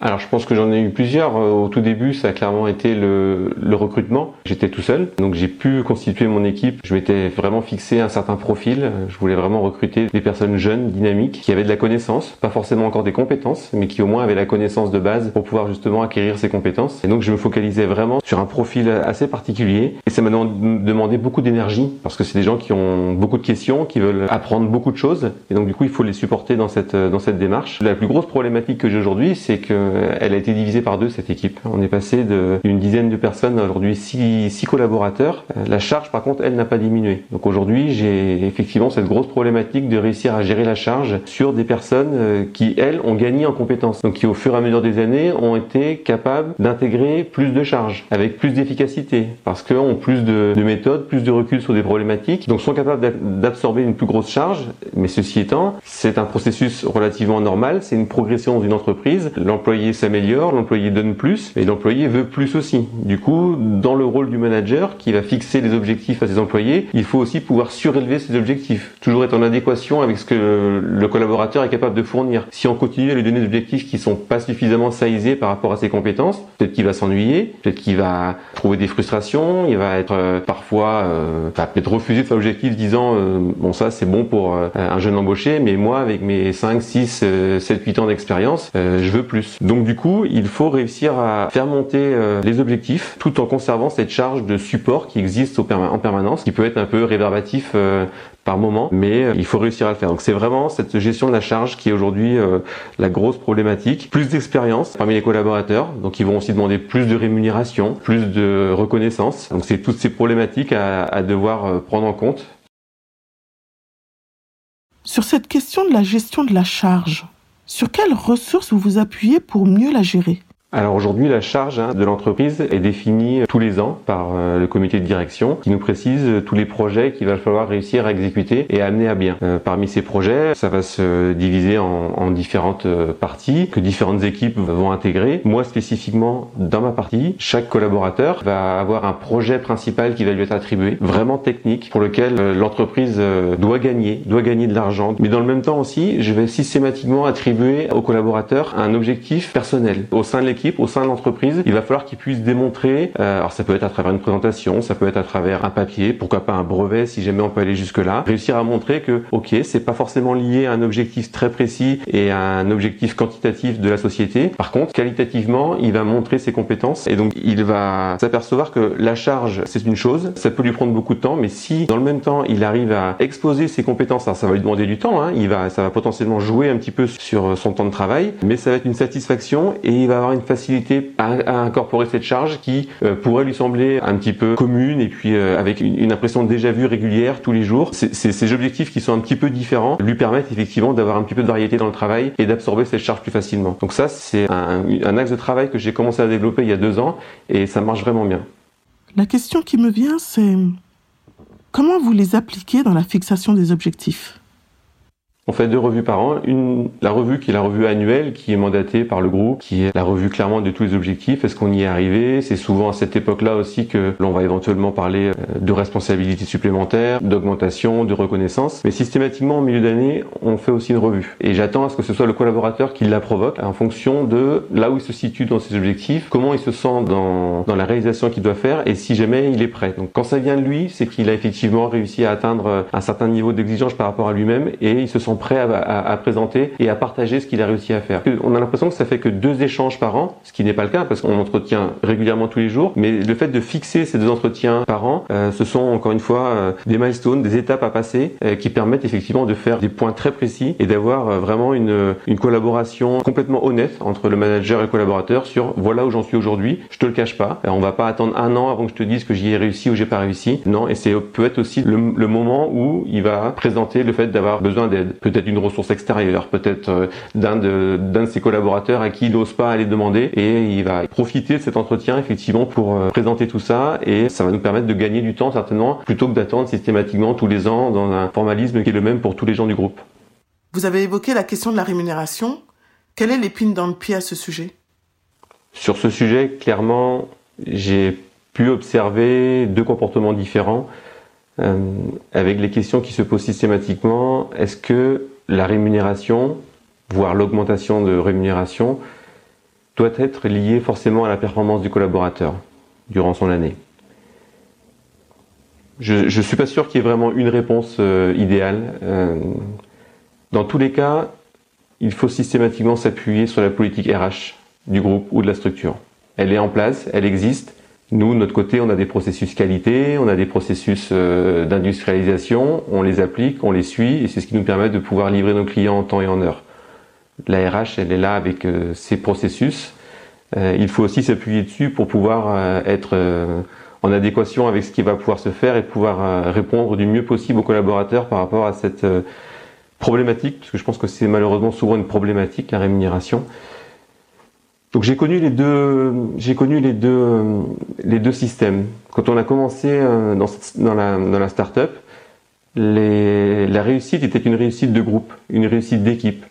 Alors je pense que j'en ai eu plusieurs. Euh, au tout début, ça a clairement été le, le recrutement. J'étais tout seul, donc j'ai pu constituer mon équipe. Je m'étais vraiment fixé un certain profil. Je voulais vraiment recruter des personnes jeunes, dynamiques, qui avaient de la connaissance, pas forcément encore des compétences, mais qui au moins avaient la connaissance de base pour pouvoir justement acquérir ces compétences. Et donc je me focalisais vraiment sur un profil assez particulier. Et ça m'a demandé beaucoup d'énergie, parce que c'est des gens qui ont beaucoup de questions, qui veulent apprendre beaucoup de choses. Et donc du coup, il faut les supporter dans cette, dans cette démarche. La plus grosse problématique que j'ai aujourd'hui, c'est que euh, elle a été divisée par deux cette équipe. On est passé d'une dizaine de personnes à aujourd'hui six, collaborateurs. Euh, la charge par contre elle n'a pas diminué. Donc aujourd'hui j'ai effectivement cette grosse problématique de réussir à gérer la charge sur des personnes euh, qui elles ont gagné en compétences. Donc qui au fur et à mesure des années ont été capables d'intégrer plus de charges avec plus d'efficacité parce qu'elles ont plus de, de méthodes, plus de recul sur des problématiques. Donc sont capables d'absorber une plus grosse charge. Mais ceci étant, c'est un processus relativement normal. C'est une progression dans une entreprise. L'employé l'employé s'améliore, l'employé donne plus, et l'employé veut plus aussi. Du coup, dans le rôle du manager qui va fixer les objectifs à ses employés, il faut aussi pouvoir surélever ses objectifs, toujours être en adéquation avec ce que le collaborateur est capable de fournir. Si on continue à lui donner des objectifs qui sont pas suffisamment saisés par rapport à ses compétences, peut-être qu'il va s'ennuyer, peut-être qu'il va trouver des frustrations, il va être euh, parfois euh, peut-être refuser de faire l'objectif disant euh, bon ça c'est bon pour un jeune embauché, mais moi avec mes 5, 6, 7, 8 ans d'expérience, je veux plus. Donc du coup, il faut réussir à faire monter euh, les objectifs tout en conservant cette charge de support qui existe en permanence, qui peut être un peu réverbatif euh, par moment, mais euh, il faut réussir à le faire. Donc c'est vraiment cette gestion de la charge qui est aujourd'hui la grosse problématique. Plus d'expérience parmi les collaborateurs, donc ils vont aussi demander plus de rémunération, plus de reconnaissance. Donc c'est toutes ces problématiques à, à devoir prendre en compte. Sur cette question de la gestion de la charge, sur quelles ressources vous vous appuyez pour mieux la gérer? Alors aujourd'hui, la charge hein, de l'entreprise est définie tous les ans par euh, le comité de direction qui nous précise tous les projets qu'il va falloir réussir à exécuter et à amener à bien. Euh, parmi ces projets, ça va se diviser en, en, différentes euh, parties que différentes équipes vont intégrer. Moi spécifiquement, dans ma partie, chaque collaborateur va avoir un projet principal qui va lui être attribué, vraiment technique, pour lequel l'entreprise doit gagner, doit gagner de l'argent. Mais dans le même temps aussi, je vais systématiquement attribuer aux collaborateurs un objectif personnel au sein de l'équipe équipe, au sein de l'entreprise, il va falloir qu'il puisse démontrer, euh, alors ça peut être à travers une présentation, ça peut être à travers un papier, pourquoi pas un brevet si jamais on peut aller jusque là, réussir à montrer que ok, c'est pas forcément lié à un objectif très précis et à un objectif quantitatif de la société. Par contre, qualitativement, il va montrer ses compétences et donc il va s'apercevoir que la charge c'est une chose, ça peut lui prendre beaucoup de temps, mais si dans le même temps il arrive à exposer ses compétences, alors ça va lui demander du temps, hein, il va, ça va potentiellement jouer un petit peu sur son temps de travail, mais ça va être une satisfaction et il va avoir une facilité à, incorporer cette charge qui euh, pourrait lui sembler un petit peu commune et puis euh, avec une, impression déjà vu régulière tous les jours. Ces objectifs qui sont un petit peu différents lui permettent effectivement d'avoir un petit peu de variété dans le travail et d'absorber cette charge plus facilement. Donc ça, c'est un, un axe de travail que j'ai commencé à développer il y a deux ans et ça marche vraiment bien. La question qui me vient, c'est comment vous les appliquez dans la fixation des objectifs? On fait deux revues par an. Une, la revue qui est la revue annuelle, qui est mandatée par le groupe, qui est la revue clairement de tous les objectifs. Est-ce qu'on y est arrivé? C'est souvent à cette époque-là aussi que l'on va éventuellement parler euh, de responsabilités supplémentaires, d'augmentation, de reconnaissance. Mais systématiquement, au milieu d'année, on fait aussi une revue. Et j'attends à ce que ce soit le collaborateur qui la provoque en fonction de là où il se situe dans ses objectifs, comment il se sent dans, dans la réalisation qu'il doit faire et si jamais il est prêt. Donc quand ça vient de lui, c'est qu'il a effectivement réussi à atteindre un certain niveau d'exigence par rapport à lui-même et il se sent prêt à, présenter et à partager ce qu'il a réussi à faire. On a l'impression que ça fait que deux échanges par an, ce qui n'est pas le cas parce qu'on entretient régulièrement tous les jours, mais le fait de fixer ces deux entretiens par an, euh, ce sont encore une fois euh, des milestones, des étapes à passer euh, qui permettent effectivement de faire des points très précis et d'avoir vraiment une, collaboration complètement honnête entre le manager et le collaborateur sur voilà où j'en suis aujourd'hui, je te le cache pas, on va pas attendre un an avant que je te dise que j'y ai réussi ou j'ai pas réussi, non, et c'est peut être aussi le moment où il va présenter le fait d'avoir besoin d'aide peut-être d'une ressource extérieure, peut-être euh, d'un de, d'un de ses collaborateurs à qui il n'ose pas aller demander et il va profiter de cet entretien effectivement pour euh, présenter tout ça et ça va nous permettre de gagner du temps certainement plutôt que d'attendre systématiquement tous les ans dans un formalisme qui est le même pour tous les gens du groupe. Vous avez évoqué la question de la rémunération. Quelle est l'épine dans le pied à ce sujet? Sur ce sujet, clairement, j'ai pu observer deux comportements différents. Euh, avec les questions qui se posent systématiquement. Est-ce que la rémunération, voire l'augmentation de rémunération, doit être liée forcément à la performance du collaborateur durant son année? Je ne suis pas sûr qu'il y ait vraiment une réponse euh, idéale. Euh, dans tous les cas, il faut systématiquement s'appuyer sur la politique RH du groupe ou de la structure. Elle est en place, elle existe, nous, de notre côté, on a des processus qualité, on a des processus euh, d'industrialisation, on les applique, on les suit, et c'est ce qui nous permet de pouvoir livrer nos clients en temps et en heure. La RH, elle est là avec euh, ses processus. Euh, il faut aussi s'appuyer dessus pour pouvoir être en adéquation avec ce qui va pouvoir se faire et pouvoir répondre du mieux possible aux collaborateurs par rapport à cette problématique, parce que je pense que c'est malheureusement souvent une problématique, la rémunération. Donc j'ai connu les deux, j'ai connu les deux, les deux systèmes. Quand on a commencé euh, dans, dans la, dans la start-up, la réussite était une réussite de groupe, une réussite d'équipe.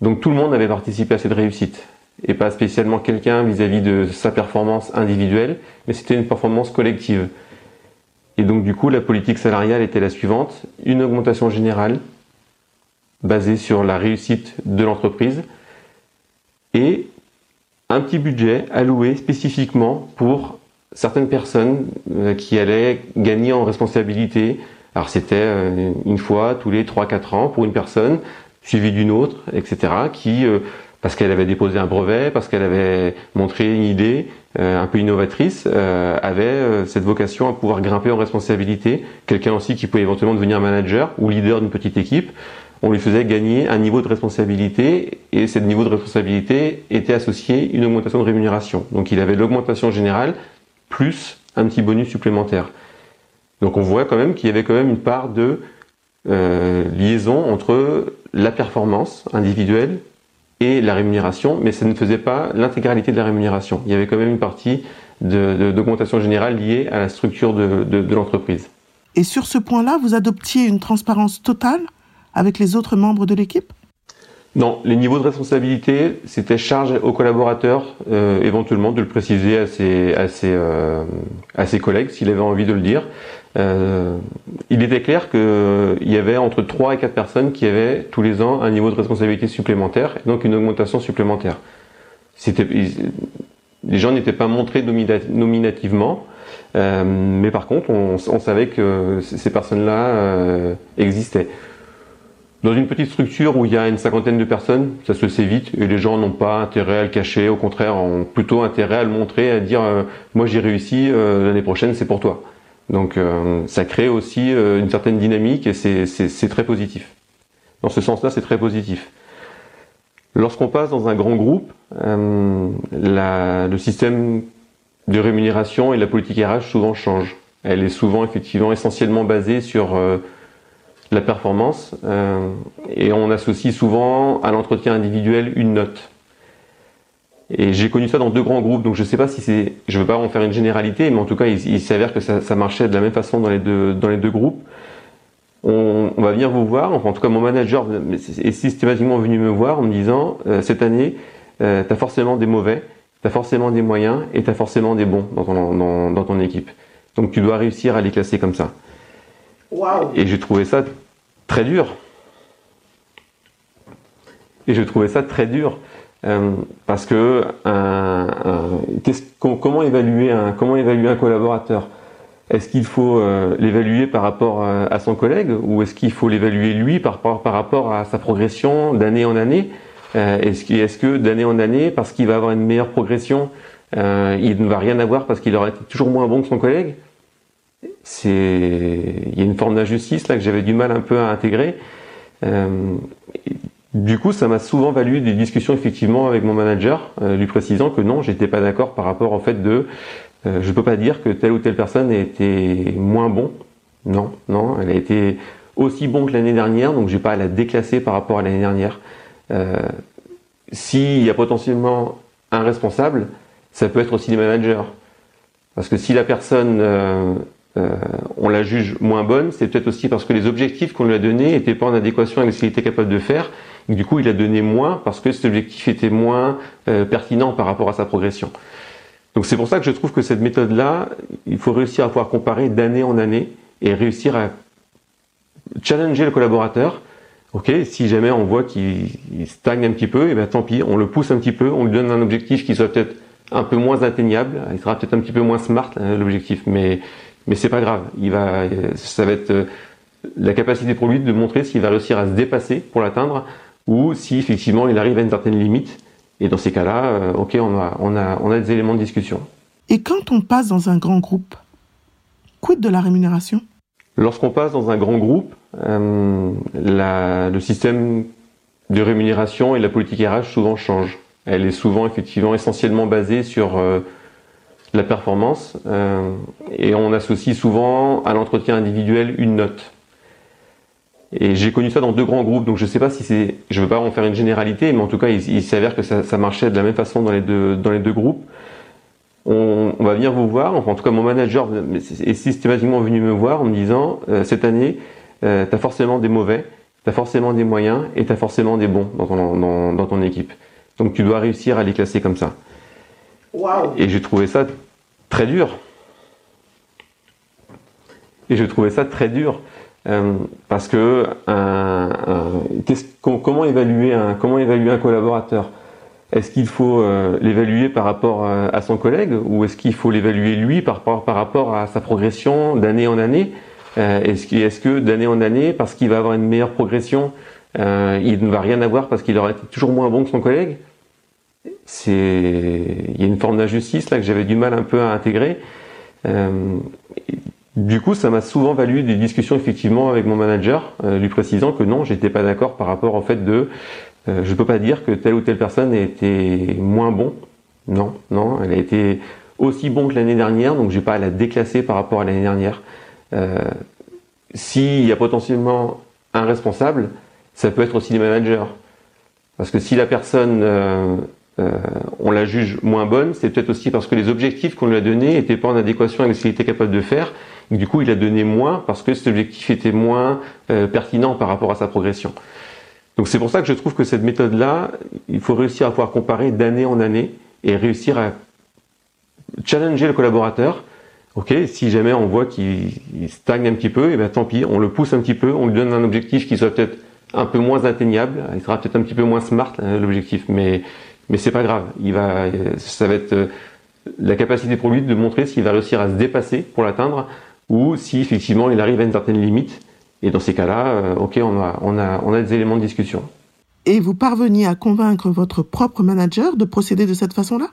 Donc tout le monde avait participé à cette réussite et pas spécialement quelqu'un vis-à-vis de sa performance individuelle, mais c'était une performance collective. Et donc du coup, la politique salariale était la suivante une augmentation générale basée sur la réussite de l'entreprise et un petit budget alloué spécifiquement pour certaines personnes euh, qui allaient gagner en responsabilité. Alors c'était euh, une fois tous les 3-4 ans pour une personne, suivie d'une autre, etc. qui, euh, parce qu'elle avait déposé un brevet, parce qu'elle avait montré une idée un peu innovatrice, avait cette vocation à pouvoir grimper en responsabilité. Quelqu'un aussi qui pouvait éventuellement devenir manager ou leader d'une petite équipe on lui faisait gagner un niveau de responsabilité et ce niveau de responsabilité était associé une augmentation de rémunération. Donc il avait l'augmentation générale plus un petit bonus supplémentaire. Donc on voit quand même qu'il y avait quand même une part de euh, liaison entre la performance individuelle et la rémunération, mais ça ne faisait pas l'intégralité de la rémunération. Il y avait quand même une partie d'augmentation générale liée à la structure de l'entreprise. Et sur ce point-là, vous adoptiez une transparence totale? Avec les autres membres de l'équipe? Non, les niveaux de responsabilité, c'était charge aux collaborateurs, euh, éventuellement de le préciser à ses, à ses, euh, à ses collègues s'il avait envie de le dire. Euh, il était clair qu'il y avait entre 3 et 4 personnes qui avaient tous les ans un niveau de responsabilité supplémentaire donc une augmentation supplémentaire. les gens n'étaient pas montrés nominativement, mais par contre, on, savait que ces personnes-là existaient. Dans une petite structure où il y a une cinquantaine de personnes, ça se sait vite et les gens n'ont pas intérêt à le cacher, au contraire, ont plutôt intérêt à le montrer, à dire euh, moi j'ai réussi, l'année prochaine c'est pour toi. Donc ça crée aussi une certaine dynamique et c'est très positif. Dans ce sens-là, c'est très positif. Lorsqu'on passe dans un grand groupe, le système de rémunération et la politique RH souvent change. Elle est souvent effectivement essentiellement basée sur euh, la performance euh, et on associe souvent à l'entretien individuel une note. Et j'ai connu ça dans deux grands groupes, donc je ne sais pas si c'est, je ne veux pas en faire une généralité, mais en tout cas il, s'avère que ça, marchait de la même façon dans les deux, dans les deux groupes. On, va venir vous voir, en tout cas mon manager est systématiquement venu me voir en me disant euh, cette année tu as forcément des mauvais, tu as forcément des moyens et tu as forcément des bons dans ton, dans, ton équipe. Donc tu dois réussir à les classer comme ça. Et j'ai trouvé ça très dur. Et j'ai trouvé ça très dur. Euh, parce que comment, évaluer un, comment évaluer un collaborateur? Est-ce qu'il faut euh, l'évaluer par rapport à, son collègue ou est-ce qu'il faut l'évaluer lui par, par rapport à sa progression d'année en année? Euh, est-ce que, d'année en année, parce qu'il va avoir une meilleure progression, euh, il ne va rien avoir parce qu'il aurait été toujours moins bon que son collègue? C'est, il y a une forme d'injustice là que j'avais du mal un peu à intégrer. Euh, du coup, ça m'a souvent valu des discussions effectivement avec mon manager, lui précisant que non, j'étais pas d'accord par rapport au fait de, je peux pas dire que telle ou telle personne a été moins bon. Non, non, elle a été aussi bon que l'année dernière, donc j'ai pas à la déclasser par rapport à l'année dernière. Euh, s'il y a potentiellement un responsable, ça peut être aussi les managers. Parce que si la personne, euh, euh, on la juge moins bonne, c'est peut-être aussi parce que les objectifs qu'on lui a donnés n'étaient pas en adéquation avec ce qu'il était capable de faire. Et du coup, il a donné moins parce que cet objectif était moins pertinent par rapport à sa progression. Donc c'est pour ça que je trouve que cette méthode-là, il faut réussir à pouvoir comparer d'année en année et réussir à challenger le collaborateur Ok, si jamais on voit qu'il stagne un petit peu, et eh bien tant pis, on le pousse un petit peu, on lui donne un objectif qui soit peut-être un peu moins atteignable, il sera peut-être un petit peu moins smart hein, l'objectif, mais mais c'est pas grave. Il va, ça va être euh, la capacité pour lui de montrer s'il va réussir à se dépasser pour l'atteindre ou si effectivement il arrive à une certaine limite. Et dans ces cas-là, euh, ok, on a on a on a des éléments de discussion. Et quand on passe dans un grand groupe, quid de la rémunération? Lorsqu'on passe dans un grand groupe, euh, le système de rémunération et la politique RH souvent change. Elle est souvent effectivement essentiellement basée sur euh, la performance euh, et on associe souvent à l'entretien individuel une note. Et j'ai connu ça dans deux grands groupes, donc je ne sais pas si c'est, je veux pas en faire une généralité, mais en tout cas il, s'avère que ça, marchait de la même façon dans les deux groupes on, va venir vous voir, en tout cas mon manager est systématiquement venu me voir en me disant euh, cette année, euh, tu as forcément des mauvais, tu as forcément des moyens et tu as forcément des bons dans, ton, équipe. Donc tu dois réussir à les classer comme ça. Et j'ai trouvé ça très dur. Et j'ai trouvé ça très dur. Euh, parce que comment évaluer un comment évaluer un collaborateur? Est-ce qu'il faut euh, l'évaluer par rapport à, son collègue ou est-ce qu'il faut l'évaluer lui par, rapport à sa progression d'année en année? Euh, Est-ce que d'année en année, parce qu'il va avoir une meilleure progression, euh, il ne va rien avoir parce qu'il aurait été toujours moins bon que son collègue? Il y a une forme d'injustice là que j'avais du mal un peu à intégrer. du coup, ça m'a souvent valu des discussions effectivement avec mon manager, lui précisant que non, j'étais pas d'accord par rapport au fait de euh, je peux pas dire que telle ou telle personne a été moins bon. Non, non, elle a été aussi bon que l'année dernière, donc je n'ai pas à la déclasser par rapport à l'année dernière. Euh, S'il y a potentiellement un responsable, ça peut être aussi les managers. Parce que si la personne, euh, euh, on la juge moins bonne, c'est peut-être aussi parce que les objectifs qu'on lui a donnés n'étaient pas en adéquation avec ce qu'il était capable de faire. Et du coup, il a donné moins parce que cet objectif était moins pertinent par rapport à sa progression. Donc c'est pour ça que je trouve que cette méthode-là, il faut réussir à pouvoir comparer d'année en année et réussir à challenger le collaborateur. Ok, si jamais on voit qu'il stagne un petit peu, et eh bien tant pis, on le pousse un petit peu, on lui donne un objectif qui soit peut-être un peu moins atteignable, il sera peut-être un petit peu moins smart hein, l'objectif, mais Mais c'est pas grave. Il va, ça va être la capacité pour lui de montrer s'il va réussir à se dépasser pour l'atteindre ou si effectivement il arrive à une certaine limite. Et dans ces cas-là, ok, on a, on a, on a des éléments de discussion. Et vous parveniez à convaincre votre propre manager de procéder de cette façon-là?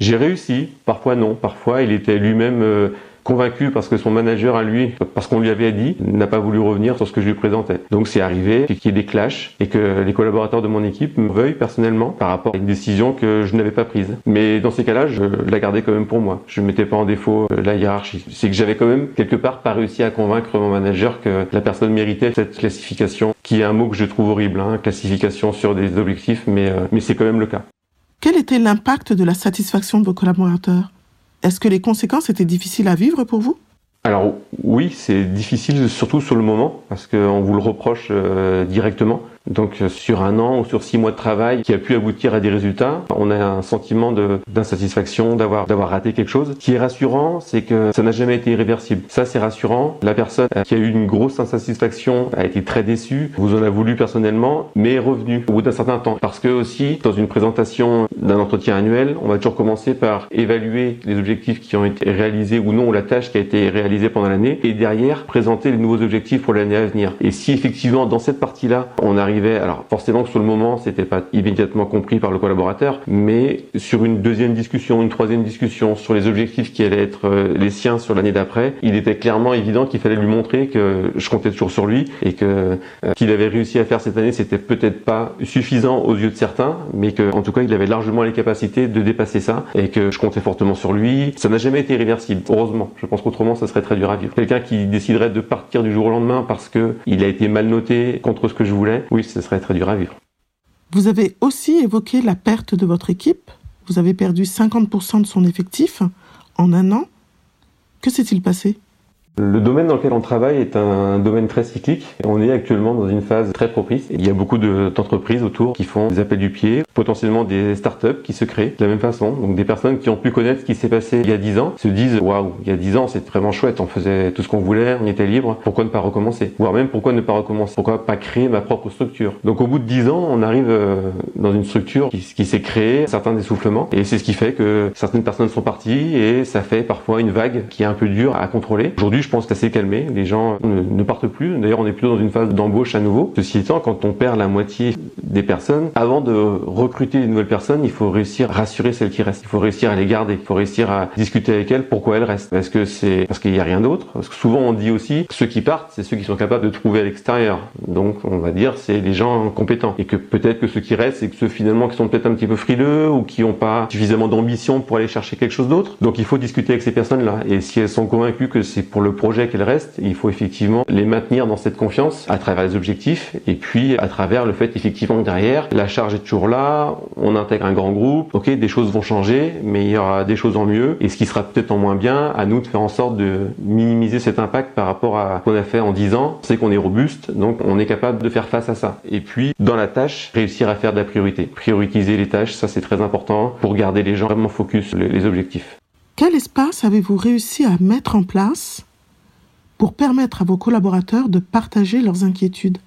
J'ai réussi, parfois non, parfois il était lui-même convaincu parce que son manager à lui, parce qu'on lui avait dit, n'a pas voulu revenir sur ce que je lui présentais. Donc c'est arrivé qu'il y ait des clashs et que les collaborateurs de mon équipe me veuillent personnellement par rapport à une décision que je n'avais pas prise. Mais dans ces cas-là, je la gardais quand même pour moi. Je ne mettais pas en défaut euh, la hiérarchie. C'est que j'avais quand même quelque part pas réussi à convaincre mon manager que la personne méritait cette classification, qui est un mot que je trouve horrible, hein, classification sur des objectifs, mais, euh, mais c'est quand même le cas. Quel était l'impact de la satisfaction de vos collaborateurs? Est-ce que les conséquences étaient difficiles à vivre pour vous? Alors oui, c'est difficile surtout sur le moment parce qu'on vous le reproche euh, directement. Donc euh, sur un an ou sur six mois de travail qui a pu aboutir à des résultats, on a un sentiment d'insatisfaction, d'avoir d'avoir raté quelque chose. Ce qui est rassurant, c'est que ça n'a jamais été irréversible. Ça c'est rassurant. La personne qui a eu une grosse insatisfaction a été très déçue, vous en a voulu personnellement, mais est revenue au bout d'un certain temps. Parce que aussi, dans une présentation d'un entretien annuel, on va toujours commencer par évaluer les objectifs qui ont été réalisés ou non, ou la tâche qui a été réalisée pendant l'année, et derrière présenter les nouveaux objectifs pour l'année à venir. Et si effectivement dans cette partie-là, on arrive alors forcément que sur le moment, c'était pas immédiatement compris par le collaborateur, mais sur une deuxième discussion, une troisième discussion sur les objectifs qui allaient être euh, les siens sur l'année d'après, il était clairement évident qu'il fallait lui montrer que je comptais toujours sur lui et que euh, qu'il avait réussi à faire cette année, c'était peut-être pas suffisant aux yeux de certains, mais que en tout cas, il avait largement les capacités de dépasser ça et que je comptais fortement sur lui. Ça n'a jamais été irréversible, heureusement. Je pense qu'autrement, ça serait très dur à vivre. Quelqu'un qui déciderait de partir du jour au lendemain parce que il a été mal noté contre ce que je voulais, ce serait très dur à vivre. Vous avez aussi évoqué la perte de votre équipe. Vous avez perdu 50% de son effectif en un an. Que s'est-il passé? Le domaine dans lequel on travaille est un domaine très cyclique. On est actuellement dans une phase très propice. Il y a beaucoup d'entreprises autour qui font des appels du pied, potentiellement des startups qui se créent de la même façon. Donc des personnes qui ont pu connaître ce qui s'est passé il y a 10 ans se disent waouh, il y a 10 ans c'est vraiment chouette, on faisait tout ce qu'on voulait, on était libre, pourquoi ne pas recommencer? Voire même pourquoi ne pas recommencer? Pourquoi pas créer ma propre structure? Donc au bout de 10 ans, on arrive euh, dans une structure qui, s'est créée, certains essoufflements, et c'est ce qui fait que certaines personnes sont parties et ça fait parfois une vague qui est un peu dure à contrôler. Aujourd'hui, je pense que c'est calmé. Les gens ne, partent plus. D'ailleurs, on est plutôt dans une phase d'embauche à nouveau. Ceci étant, quand on perd la moitié des personnes, avant de recruter de nouvelles personnes, il faut réussir à rassurer celles qui restent. Il faut réussir à les garder. Il faut réussir à discuter avec elles pourquoi elles restent. Est-ce que c'est parce qu'il n'y a rien d'autre? Parce que souvent on dit aussi ceux qui partent, c'est ceux qui sont capables de trouver à l'extérieur. Donc on va dire c'est les gens compétents. Et que peut-être que ceux qui restent, c'est que ceux finalement qui sont peut-être un petit peu frileux ou qui n'ont pas suffisamment d'ambition pour aller chercher quelque chose d'autre. Donc il faut discuter avec ces personnes-là. Et si elles sont convaincues que c'est pour le projet qu'elles restent, il faut effectivement les maintenir dans cette confiance à travers les objectifs et puis à travers le fait effectivement que derrière, la charge est toujours là, on intègre un grand groupe, ok, des choses vont changer, mais il y aura des choses en mieux et ce qui sera peut-être en moins bien, à nous de faire en sorte de minimiser cet impact par rapport à ce qu'on a fait en 10 ans. C'est qu'on est robuste, donc on est capable de faire face à ça. Et puis, dans la tâche, réussir à faire de la priorité. Prioriser les tâches, ça c'est très important pour garder les gens vraiment focus les objectifs. Quel espace avez-vous réussi à mettre en place? Pour permettre à vos collaborateurs de partager leurs inquiétudes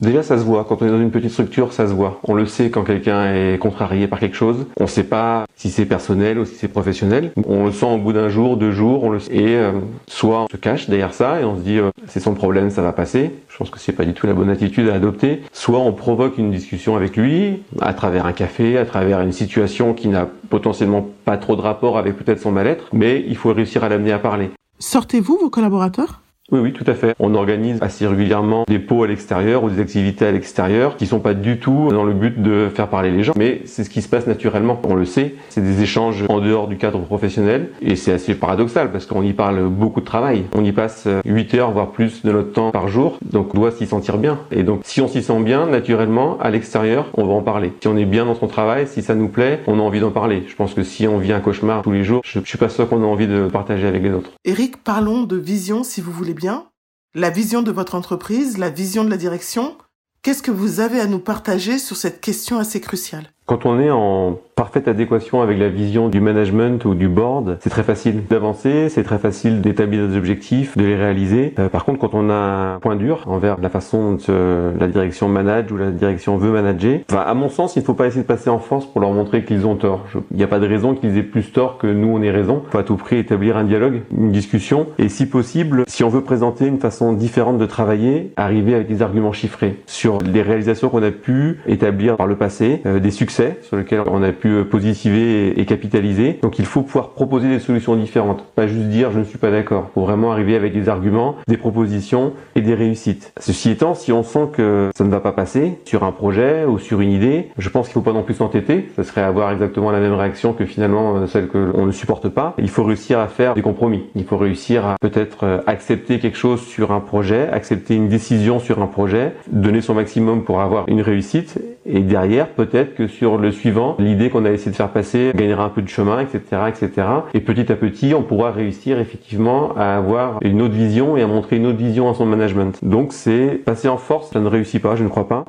Déjà, ça se voit. Quand on est dans une petite structure, ça se voit. On le sait quand quelqu'un est contrarié par quelque chose. On ne sait pas si c'est personnel ou si c'est professionnel. On le sent au bout d'un jour, deux jours. On le sait. Et euh, soit on se cache derrière ça et on se dit euh, c'est son problème, ça va passer. Je pense que c'est pas du tout la bonne attitude à adopter. Soit on provoque une discussion avec lui à travers un café, à travers une situation qui n'a potentiellement pas trop de rapport avec peut-être son mal-être, mais il faut réussir à l'amener à parler. Sortez-vous vos collaborateurs? Oui, oui, tout à fait. On organise assez régulièrement des pots à l'extérieur ou des activités à l'extérieur qui sont pas du tout dans le but de faire parler les gens, mais c'est ce qui se passe naturellement. On le sait, c'est des échanges en dehors du cadre professionnel et c'est assez paradoxal parce qu'on y parle beaucoup de travail. On y passe 8 heures, voire plus de notre temps par jour, donc on doit s'y sentir bien. Et donc, si on s'y sent bien, naturellement, à l'extérieur, on va en parler. Si on est bien dans son travail, si ça nous plaît, on a envie d'en parler. Je pense que si on vit un cauchemar tous les jours, je, je suis pas sûr qu'on a envie de partager avec les autres. Eric, parlons de vision si vous voulez bien, la vision de votre entreprise, la vision de la direction. Qu'est-ce que vous avez à nous partager sur cette question assez cruciale? Quand on est en parfaite adéquation avec la vision du management ou du board, c'est très facile d'avancer, c'est très facile d'établir des objectifs, de les réaliser. Euh, par contre, quand on a un point dur envers la façon dont euh, la direction manage ou la direction veut manager, à mon sens, il ne faut pas essayer de passer en force pour leur montrer qu'ils ont tort. Il n'y a pas de raison qu'ils aient plus tort que nous on ait raison. Il faut à tout prix établir un dialogue, une discussion, et si possible, si on veut présenter une façon différente de travailler, arriver avec des arguments chiffrés sur les réalisations qu'on a pu établir par le passé, euh, des succès sur lesquels on a pu positiver et capitaliser. Donc il faut pouvoir proposer des solutions différentes, pas juste dire je ne suis pas d'accord. Faut vraiment arriver avec des arguments, des propositions et des réussites. Ceci étant, si on sent que ça ne va pas passer sur un projet ou sur une idée, je pense qu'il faut pas non plus s'entêter. Ce serait avoir exactement la même réaction que finalement euh, celle que on ne supporte pas. Il faut réussir à faire des compromis. Il faut réussir à peut-être euh, accepter quelque chose sur un projet, accepter une décision sur un projet, donner son maximum pour avoir une réussite et derrière peut-être que sur le suivant, l'idée qu'on a essayé de faire passer gagnera un peu de chemin, etc., etc. Et petit à petit, on pourra réussir effectivement à avoir une autre vision et à montrer une autre vision à son management. Donc c'est passer en force, ça ne réussit pas, je ne crois pas.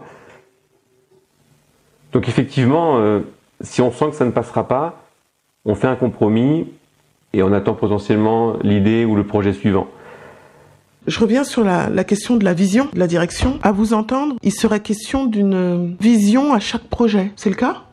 Donc effectivement, euh, si on sent que ça ne passera pas, on fait un compromis et on attend potentiellement l'idée ou le projet suivant. Je reviens sur la, la, question de la vision, de la direction. À vous entendre, il serait question d'une vision à chaque projet. C'est le cas?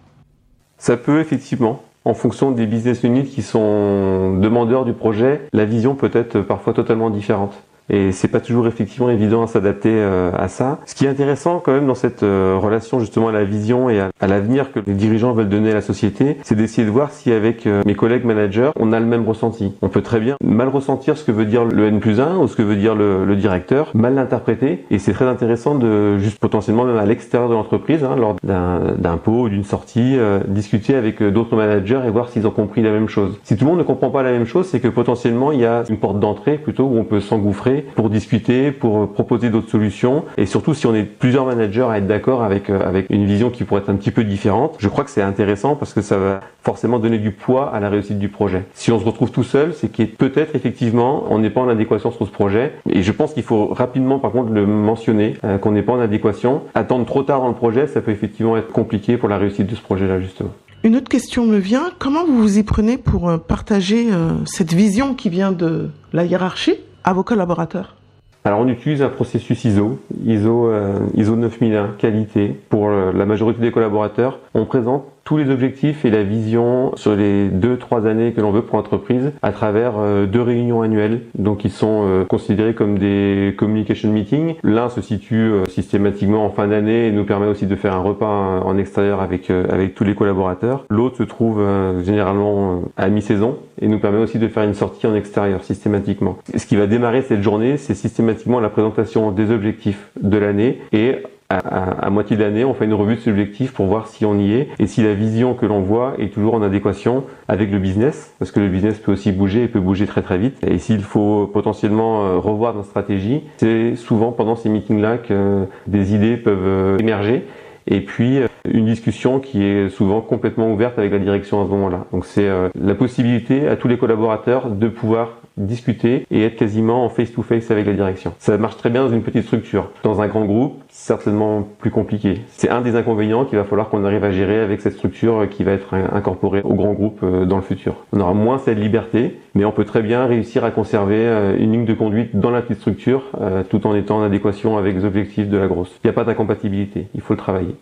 Ça peut effectivement, en fonction des business units qui sont demandeurs du projet, la vision peut être parfois totalement différente et c'est pas toujours effectivement évident à s'adapter euh, à ça. Ce qui est intéressant quand même dans cette euh, relation justement à la vision et à, l'avenir que les dirigeants veulent donner à la société, c'est d'essayer de voir si avec euh, mes collègues managers, on a le même ressenti. On peut très bien mal ressentir ce que veut dire le N plus 1 ou ce que veut dire le, le directeur, mal l'interpréter et c'est très intéressant de juste potentiellement même à l'extérieur de l'entreprise, hein, lors d'un pot ou d'une sortie, discuter avec d'autres managers et voir s'ils ont compris la même chose. Si tout le monde ne comprend pas la même chose, c'est que potentiellement il y a une porte d'entrée plutôt où on peut s'engouffrer pour discuter, pour proposer d'autres solutions. Et surtout, si on est plusieurs managers à être d'accord avec, euh, avec une vision qui pourrait être un petit peu différente, je crois que c'est intéressant parce que ça va forcément donner du poids à la réussite du projet. Si on se retrouve tout seul, c'est qu'il peut-être effectivement on n'est pas en adéquation sur ce projet. Et je pense qu'il faut rapidement par contre le mentionner, euh, qu'on n'est pas en adéquation. Attendre trop tard dans le projet, ça peut effectivement être compliqué pour la réussite de ce projet-là justement. Une autre question me vient, comment vous vous y prenez pour euh, partager cette vision qui vient de la hiérarchie? À vos collaborateurs alors on utilise un processus ISO, ISO, euh, ISO 9001, qualité. Pour euh, la majorité des collaborateurs, on présente tous les objectifs et la vision sur les deux trois années que l'on veut pour l'entreprise à travers euh, deux réunions annuelles. Donc ils sont euh, considérés comme des communication meetings. L'un se situe euh, systématiquement en fin d'année et nous permet aussi de faire un repas en extérieur avec avec tous les collaborateurs. L'autre se trouve généralement à mi-saison et nous permet aussi de faire une sortie en extérieur systématiquement. Ce qui va démarrer cette journée, c'est systématiquement la présentation des objectifs de l'année et à, moitié de l'année, on fait une revue de ces objectifs pour voir si on y est et si la vision que l'on voit est toujours en adéquation avec le business, parce que le business peut aussi bouger et peut bouger très très vite. Et s'il faut potentiellement euh, revoir notre stratégie, c'est souvent pendant ces meetings-là que des idées peuvent euh, émerger et puis euh, une discussion qui est souvent complètement ouverte avec la direction à ce moment-là. Donc c'est la possibilité à tous les collaborateurs de pouvoir discuter et être quasiment en face-to-face avec la direction. Ça marche très bien dans une petite structure. Dans un grand groupe, certainement plus compliqué. C'est un des inconvénients qu'il va falloir qu'on arrive à gérer avec cette structure qui va être incorporée au grand groupe euh, dans le futur. On aura moins cette liberté, mais on peut très bien réussir à conserver euh, une ligne de conduite dans la petite structure euh, tout en étant en adéquation avec les objectifs de la grosse. Il n'y a pas d'incompatibilité, il faut le travailler.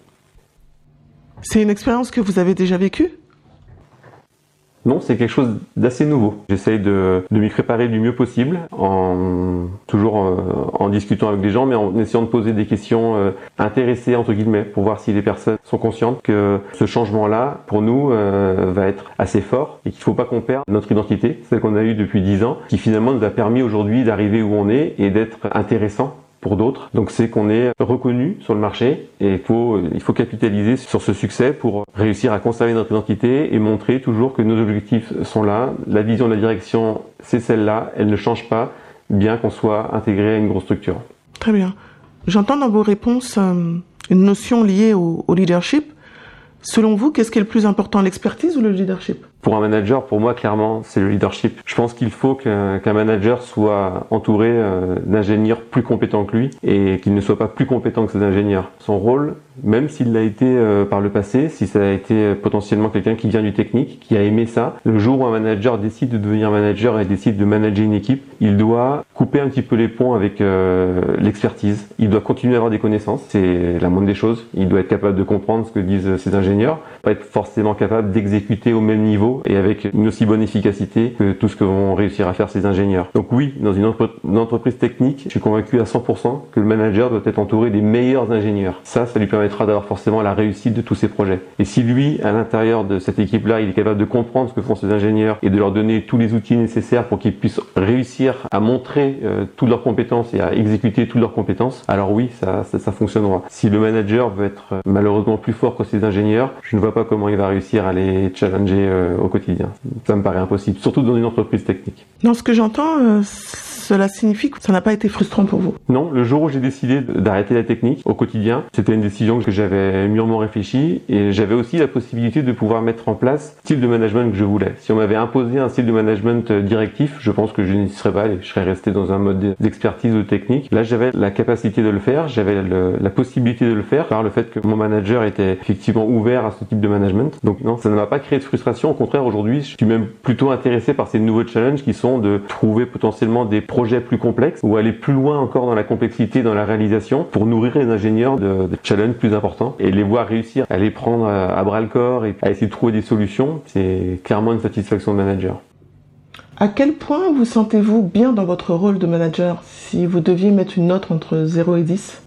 C'est une expérience que vous avez déjà vécue? Non, c'est quelque chose d'assez nouveau. J'essaye de, de m'y préparer du mieux possible, en toujours euh, en, discutant avec des gens, mais en essayant de poser des questions euh, intéressées entre guillemets, pour voir si les personnes sont conscientes que ce changement-là, pour nous, euh, va être assez fort et qu'il ne faut pas qu'on perde notre identité, celle qu'on a eue depuis dix ans, qui finalement nous a permis aujourd'hui d'arriver où on est et d'être intéressant pour d'autres. Donc c'est qu'on est reconnu sur le marché et il faut, il faut capitaliser sur ce succès pour réussir à conserver notre identité et montrer toujours que nos objectifs sont là. La vision de la direction, c'est celle-là, elle ne change pas, bien qu'on soit intégré à une grosse structure. Très bien. J'entends dans vos réponses euh, une notion liée au, au leadership. Selon vous, qu'est-ce qui est le plus important, l'expertise ou le leadership? Pour un manager, pour moi, clairement, c'est le leadership. Je pense qu'il faut qu'un manager soit entouré euh, d'ingénieurs plus compétents que lui et qu'il ne soit pas plus compétent que ces ingénieurs. Son rôle, même s'il l'a été euh, par le passé, si ça a été potentiellement quelqu'un qui vient du technique, qui a aimé ça, le jour où un manager décide de devenir manager et décide de manager une équipe, il doit couper un petit peu les ponts avec euh, l'expertise. Il doit continuer à avoir des connaissances, c'est la moindre des choses. Il doit être capable de comprendre ce que disent ses ingénieurs, pas être forcément capable d'exécuter au même niveau et avec une aussi bonne efficacité que tout ce que vont réussir à faire ces ingénieurs. Donc oui, dans une, entreprise technique, je suis convaincu à 100% que le manager doit être entouré des meilleurs ingénieurs. Ça, ça lui permettra d'avoir forcément la réussite de tous ses projets. Et si lui, à l'intérieur de cette équipe-là, il est capable de comprendre ce que font ces ingénieurs et de leur donner tous les outils nécessaires pour qu'ils puissent réussir à montrer euh, toutes leurs compétences et à exécuter toutes leurs compétences, alors oui, ça, ça, fonctionnera. Si le manager veut être euh, malheureusement plus fort que ses ingénieurs, je ne vois pas comment il va réussir à les challenger euh, au quotidien. Ça me paraît impossible, surtout dans une entreprise technique. Dans ce que j'entends, euh, cela signifie que ça n'a pas été frustrant pour vous Non, le jour où j'ai décidé d'arrêter la technique au quotidien, c'était une décision que j'avais mûrement réfléchi et j'avais aussi la possibilité de pouvoir mettre en place le style de management que je voulais. Si on m'avait imposé un style de management euh, directif, je pense que je n'y serais pas allé. Je serais resté dans un mode d'expertise ou technique. Là, j'avais la capacité de le faire, j'avais la possibilité de le faire par le fait que mon manager était effectivement ouvert à ce type de management. Donc non, ça ne m'a pas créé de frustration. Au contraire, aujourd'hui, je suis même plutôt intéressé par ces nouveaux challenges qui sont de trouver potentiellement des projets plus complexes ou aller plus loin encore dans la complexité, dans la réalisation pour nourrir les ingénieurs de, challenges plus importants et les voir réussir à les prendre à bras le corps et à essayer de trouver des solutions. C'est clairement une satisfaction de manager. À quel point vous sentez-vous bien dans votre rôle de manager? Si vous deviez mettre une note entre 0 et 10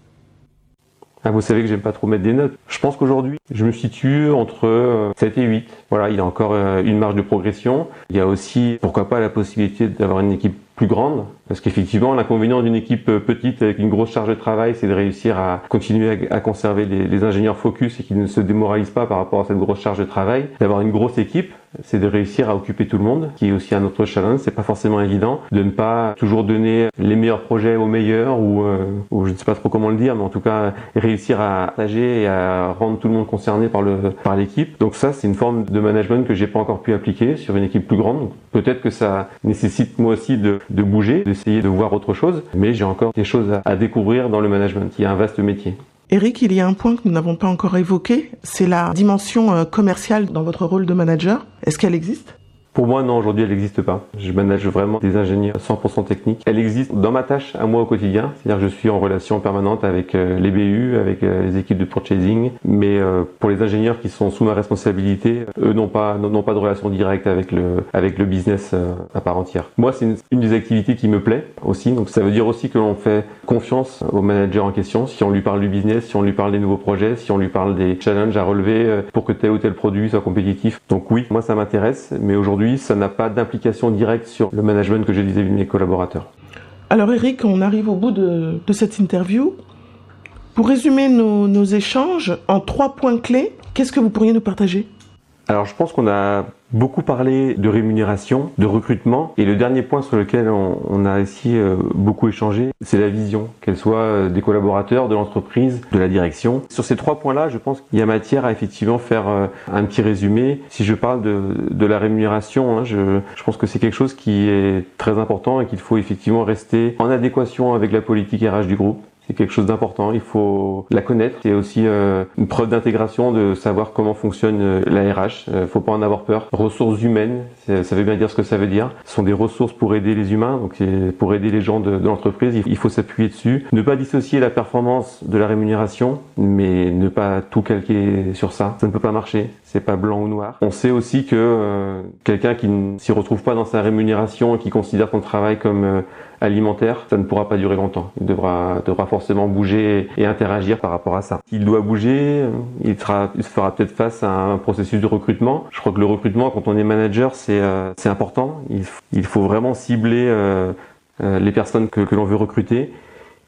ah, vous savez que j'aime pas trop mettre des notes. Je pense qu'aujourd'hui, je me situe entre 7 euh, et 8. Voilà, il y a encore euh, une marge de progression. Il y a aussi, pourquoi pas, la possibilité d'avoir une équipe plus grande, parce qu'effectivement, l'inconvénient d'une équipe euh, petite avec une grosse charge de travail, c'est de réussir à continuer à, conserver les, les, ingénieurs focus et qui ne se démoralisent pas par rapport à cette grosse charge de travail. D'avoir une grosse équipe, c'est de réussir à occuper tout le monde, qui est aussi un autre challenge. C'est pas forcément évident de ne pas toujours donner les meilleurs projets aux meilleurs ou, euh, ou je ne sais pas trop comment le dire, mais en tout cas réussir à partager et à rendre tout le monde concerné par le par l'équipe. Donc ça, c'est une forme de management que j'ai pas encore pu appliquer sur une équipe plus grande. Peut-être que ça nécessite moi aussi de, de bouger, d'essayer de voir autre chose, mais j'ai encore des choses à, à découvrir dans le management. Y a un vaste métier. Eric, il y a un point que nous n'avons pas encore évoqué, c'est la dimension euh, commerciale dans votre rôle de manager. Est-ce qu'elle existe? Pour moi, non, aujourd'hui, elle n'existe pas. Je manage vraiment des ingénieurs 100% techniques. Elle existe dans ma tâche à moi au quotidien. C'est-à-dire je suis en relation permanente avec euh, les BU, avec euh, les équipes de purchasing. Mais euh, pour les ingénieurs qui sont sous ma responsabilité, eux n'ont pas, n'ont pas de relation directe avec le, avec le business à part entière. Moi, c'est une, une, des activités qui me plaît aussi. Donc, ça veut dire aussi que l'on fait confiance au manager en question. Si on lui parle du business, si on lui parle des nouveaux projets, si on lui parle des challenges à relever pour que tel ou tel produit soit compétitif. Donc oui, moi, ça m'intéresse. Mais aujourd'hui, ça n'a pas d'implication directe sur le management que j'ai vis-à-vis de mes collaborateurs. Alors Eric, on arrive au bout de, cette interview. Pour résumer nos, nos échanges en trois points clés, qu'est-ce que vous pourriez nous partager? Alors je pense qu'on a beaucoup parlé de rémunération, de recrutement, et le dernier point sur lequel on, a ici euh, beaucoup échangé, c'est la vision, qu'elle soit euh, des collaborateurs, de l'entreprise, de la direction. Sur ces trois points-là, je pense qu'il y a matière à effectivement faire euh, un petit résumé. Si je parle de, la rémunération, hein, je, je pense que c'est quelque chose qui est très important et qu'il faut effectivement rester en adéquation avec la politique RH du groupe c'est quelque chose d'important. Il faut la connaître. C'est aussi euh, une preuve d'intégration de savoir comment fonctionne euh, la RH. Euh, faut pas en avoir peur. Ressources humaines, ça veut bien dire ce que ça veut dire. Ce sont des ressources pour aider les humains, donc pour aider les gens de, l'entreprise. Il faut s'appuyer dessus. Ne pas dissocier la performance de la rémunération, mais ne pas tout calquer sur ça. Ça ne peut pas marcher. C'est pas blanc ou noir. On sait aussi que euh, quelqu'un qui ne s'y retrouve pas dans sa rémunération et qui considère son travail comme alimentaire, ça ne pourra pas durer longtemps. Il devra, devra forcément bouger et interagir par rapport à ça. S'il doit bouger, il, sera, il fera peut-être face à un processus de recrutement. Je crois que le recrutement, quand on est manager, c'est euh, important. Il, il, faut vraiment cibler euh, euh, les personnes que l'on veut recruter.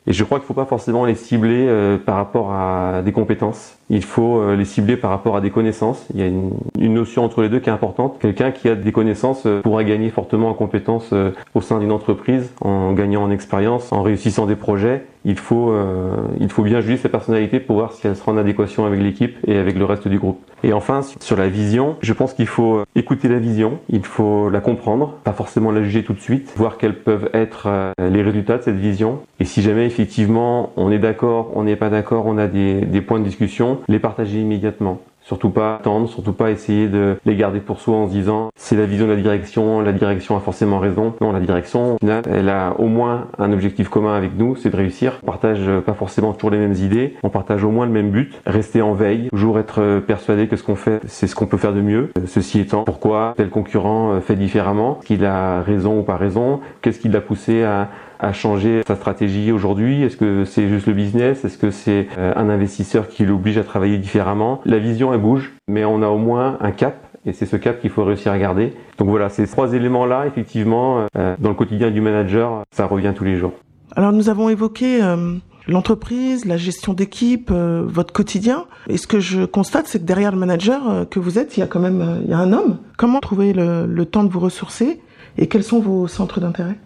Et je crois qu'il ne faut pas forcément les cibler par rapport à des compétences il faut euh, les cibler par rapport à des connaissances. Il y a une, notion entre les deux qui est importante. Quelqu'un qui a des connaissances euh, pourra gagner fortement en compétences euh, au sein d'une entreprise, en gagnant en expérience, en réussissant des projets. Il faut, euh, il faut bien juger sa personnalité pour voir si elle sera en adéquation avec l'équipe et avec le reste du groupe. Et enfin, sur la vision, je pense qu'il faut écouter la vision, il faut la comprendre, pas forcément la juger tout de suite, voir quels peuvent être les résultats de cette vision. Et si jamais effectivement on est d'accord, on n'est pas d'accord, on a des, des points de discussion, les partager immédiatement. Surtout pas attendre, surtout pas essayer de les garder pour soi en se disant c'est la vision de la direction, la direction a forcément raison. Non, la direction, au final, elle a au moins un objectif commun avec nous, c'est de réussir. On partage pas forcément toujours les mêmes idées, on partage au moins le même but. Rester en veille, toujours être persuadé que ce qu'on fait, c'est ce qu'on peut faire de mieux. Ceci étant, pourquoi tel concurrent fait différemment, qu'il a raison ou pas raison, qu'est-ce qui l'a poussé à à changer sa stratégie aujourd'hui? Est-ce que c'est juste le business? Est-ce que c'est euh, un investisseur qui l'oblige à travailler différemment? La vision, elle bouge, mais on a au moins un cap et c'est ce cap qu'il faut réussir à garder. Donc voilà, ces trois éléments-là, effectivement, euh, dans le quotidien du manager, ça revient tous les jours. Alors nous avons évoqué euh, l'entreprise, la gestion d'équipe, votre quotidien. Et ce que je constate, c'est que derrière le manager que vous êtes, il y a quand même il y a un homme. Comment trouver le temps de vous ressourcer et quels sont vos centres d'intérêt?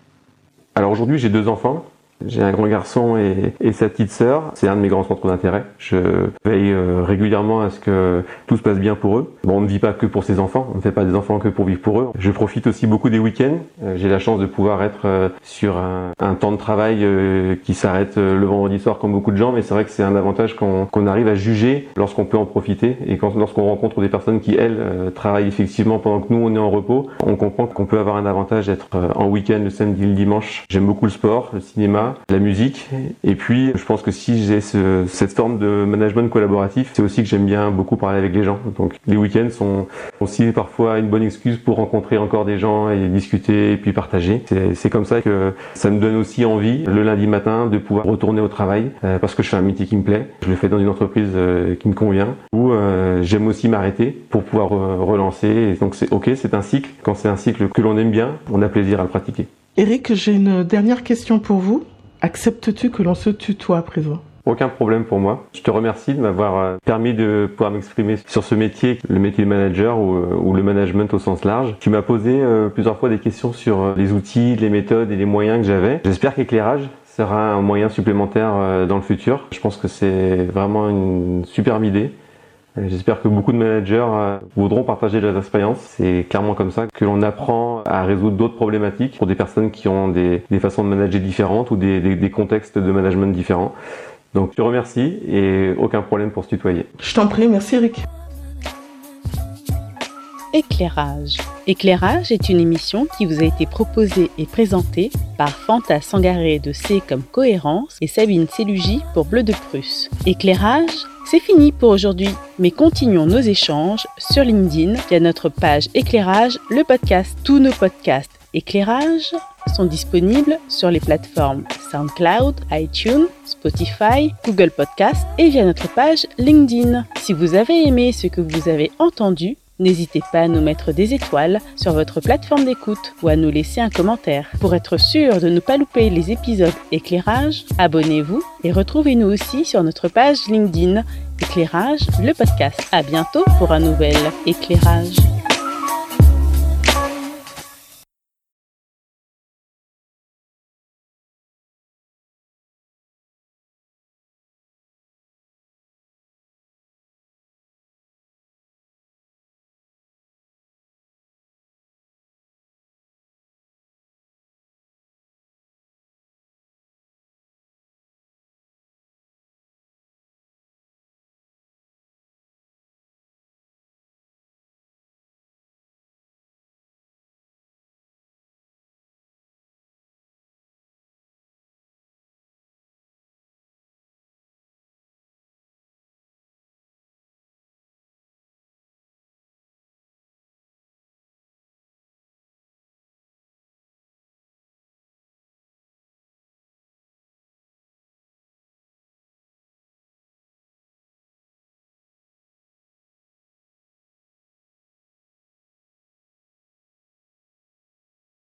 Alors aujourd'hui, j'ai deux enfants. J'ai un grand garçon et, et sa petite sœur. C'est un de mes grands centres d'intérêt. Je veille euh, régulièrement à ce que tout se passe bien pour eux. Bon, on ne vit pas que pour ses enfants. On ne fait pas des enfants que pour vivre pour eux. Je profite aussi beaucoup des week-ends. Euh, j'ai la chance de pouvoir être euh, sur un, temps de travail qui s'arrête le vendredi soir comme beaucoup de gens. Mais c'est vrai que c'est un avantage qu'on arrive à juger lorsqu'on peut en profiter et lorsqu'on rencontre des personnes qui elles travaillent effectivement pendant que nous on est en repos. On comprend qu'on peut avoir un avantage d'être en week-end le samedi, le dimanche. J'aime beaucoup le sport, le cinéma la musique. Et puis, je pense que si j'ai ce, cette forme de management collaboratif, c'est aussi que j'aime bien beaucoup parler avec les gens. Donc, les week-ends sont aussi parfois une bonne excuse pour rencontrer encore des gens et discuter et puis partager. C'est comme ça que ça me donne aussi envie le lundi matin de pouvoir retourner au travail euh, parce que je fais un métier qui me plaît. Je le fais dans une entreprise euh, qui me convient ou euh, j'aime aussi m'arrêter pour pouvoir relancer. Et donc, c'est ok, c'est un cycle. Quand c'est un cycle que l'on aime bien, on a plaisir à le pratiquer. Eric, j'ai une dernière question pour vous. Acceptes-tu que l'on se tutoie à présent? Aucun problème pour moi. Je te remercie de m'avoir euh, permis de pouvoir m'exprimer sur ce métier, le métier de manager euh, ou, le management au sens large. Tu m'as posé euh, plusieurs fois des questions sur les outils, les méthodes et les moyens que j'avais. J'espère qu'éclairage sera un moyen supplémentaire dans le futur. Je pense que c'est vraiment une superbe idée. J'espère que beaucoup de managers euh, voudront partager leurs expériences. C'est clairement comme ça que l'on apprend à résoudre d'autres problématiques pour des personnes qui ont des, façons de manager différentes ou des, des, contextes de management différents. Donc je te remercie et aucun problème pour se tutoyer. Je t'en prie, merci Eric. Éclairage. Éclairage est une émission qui vous a été proposée et présentée par Fanta Sangaré de C comme Cohérence et Sabine Célugi pour Bleu de Prusse. Éclairage, c'est fini pour aujourd'hui, mais continuons nos échanges sur LinkedIn via notre page Éclairage, le podcast. Tous nos podcasts Éclairage sont disponibles sur les plateformes SoundCloud, iTunes, Spotify, Google Podcast et via notre page LinkedIn. Si vous avez aimé ce que vous avez entendu, N'hésitez pas à nous mettre des étoiles sur votre plateforme d'écoute ou à nous laisser un commentaire. Pour être sûr de ne pas louper les épisodes éclairage, abonnez-vous et retrouvez-nous aussi sur notre page LinkedIn Éclairage, le podcast. À bientôt pour un nouvel éclairage.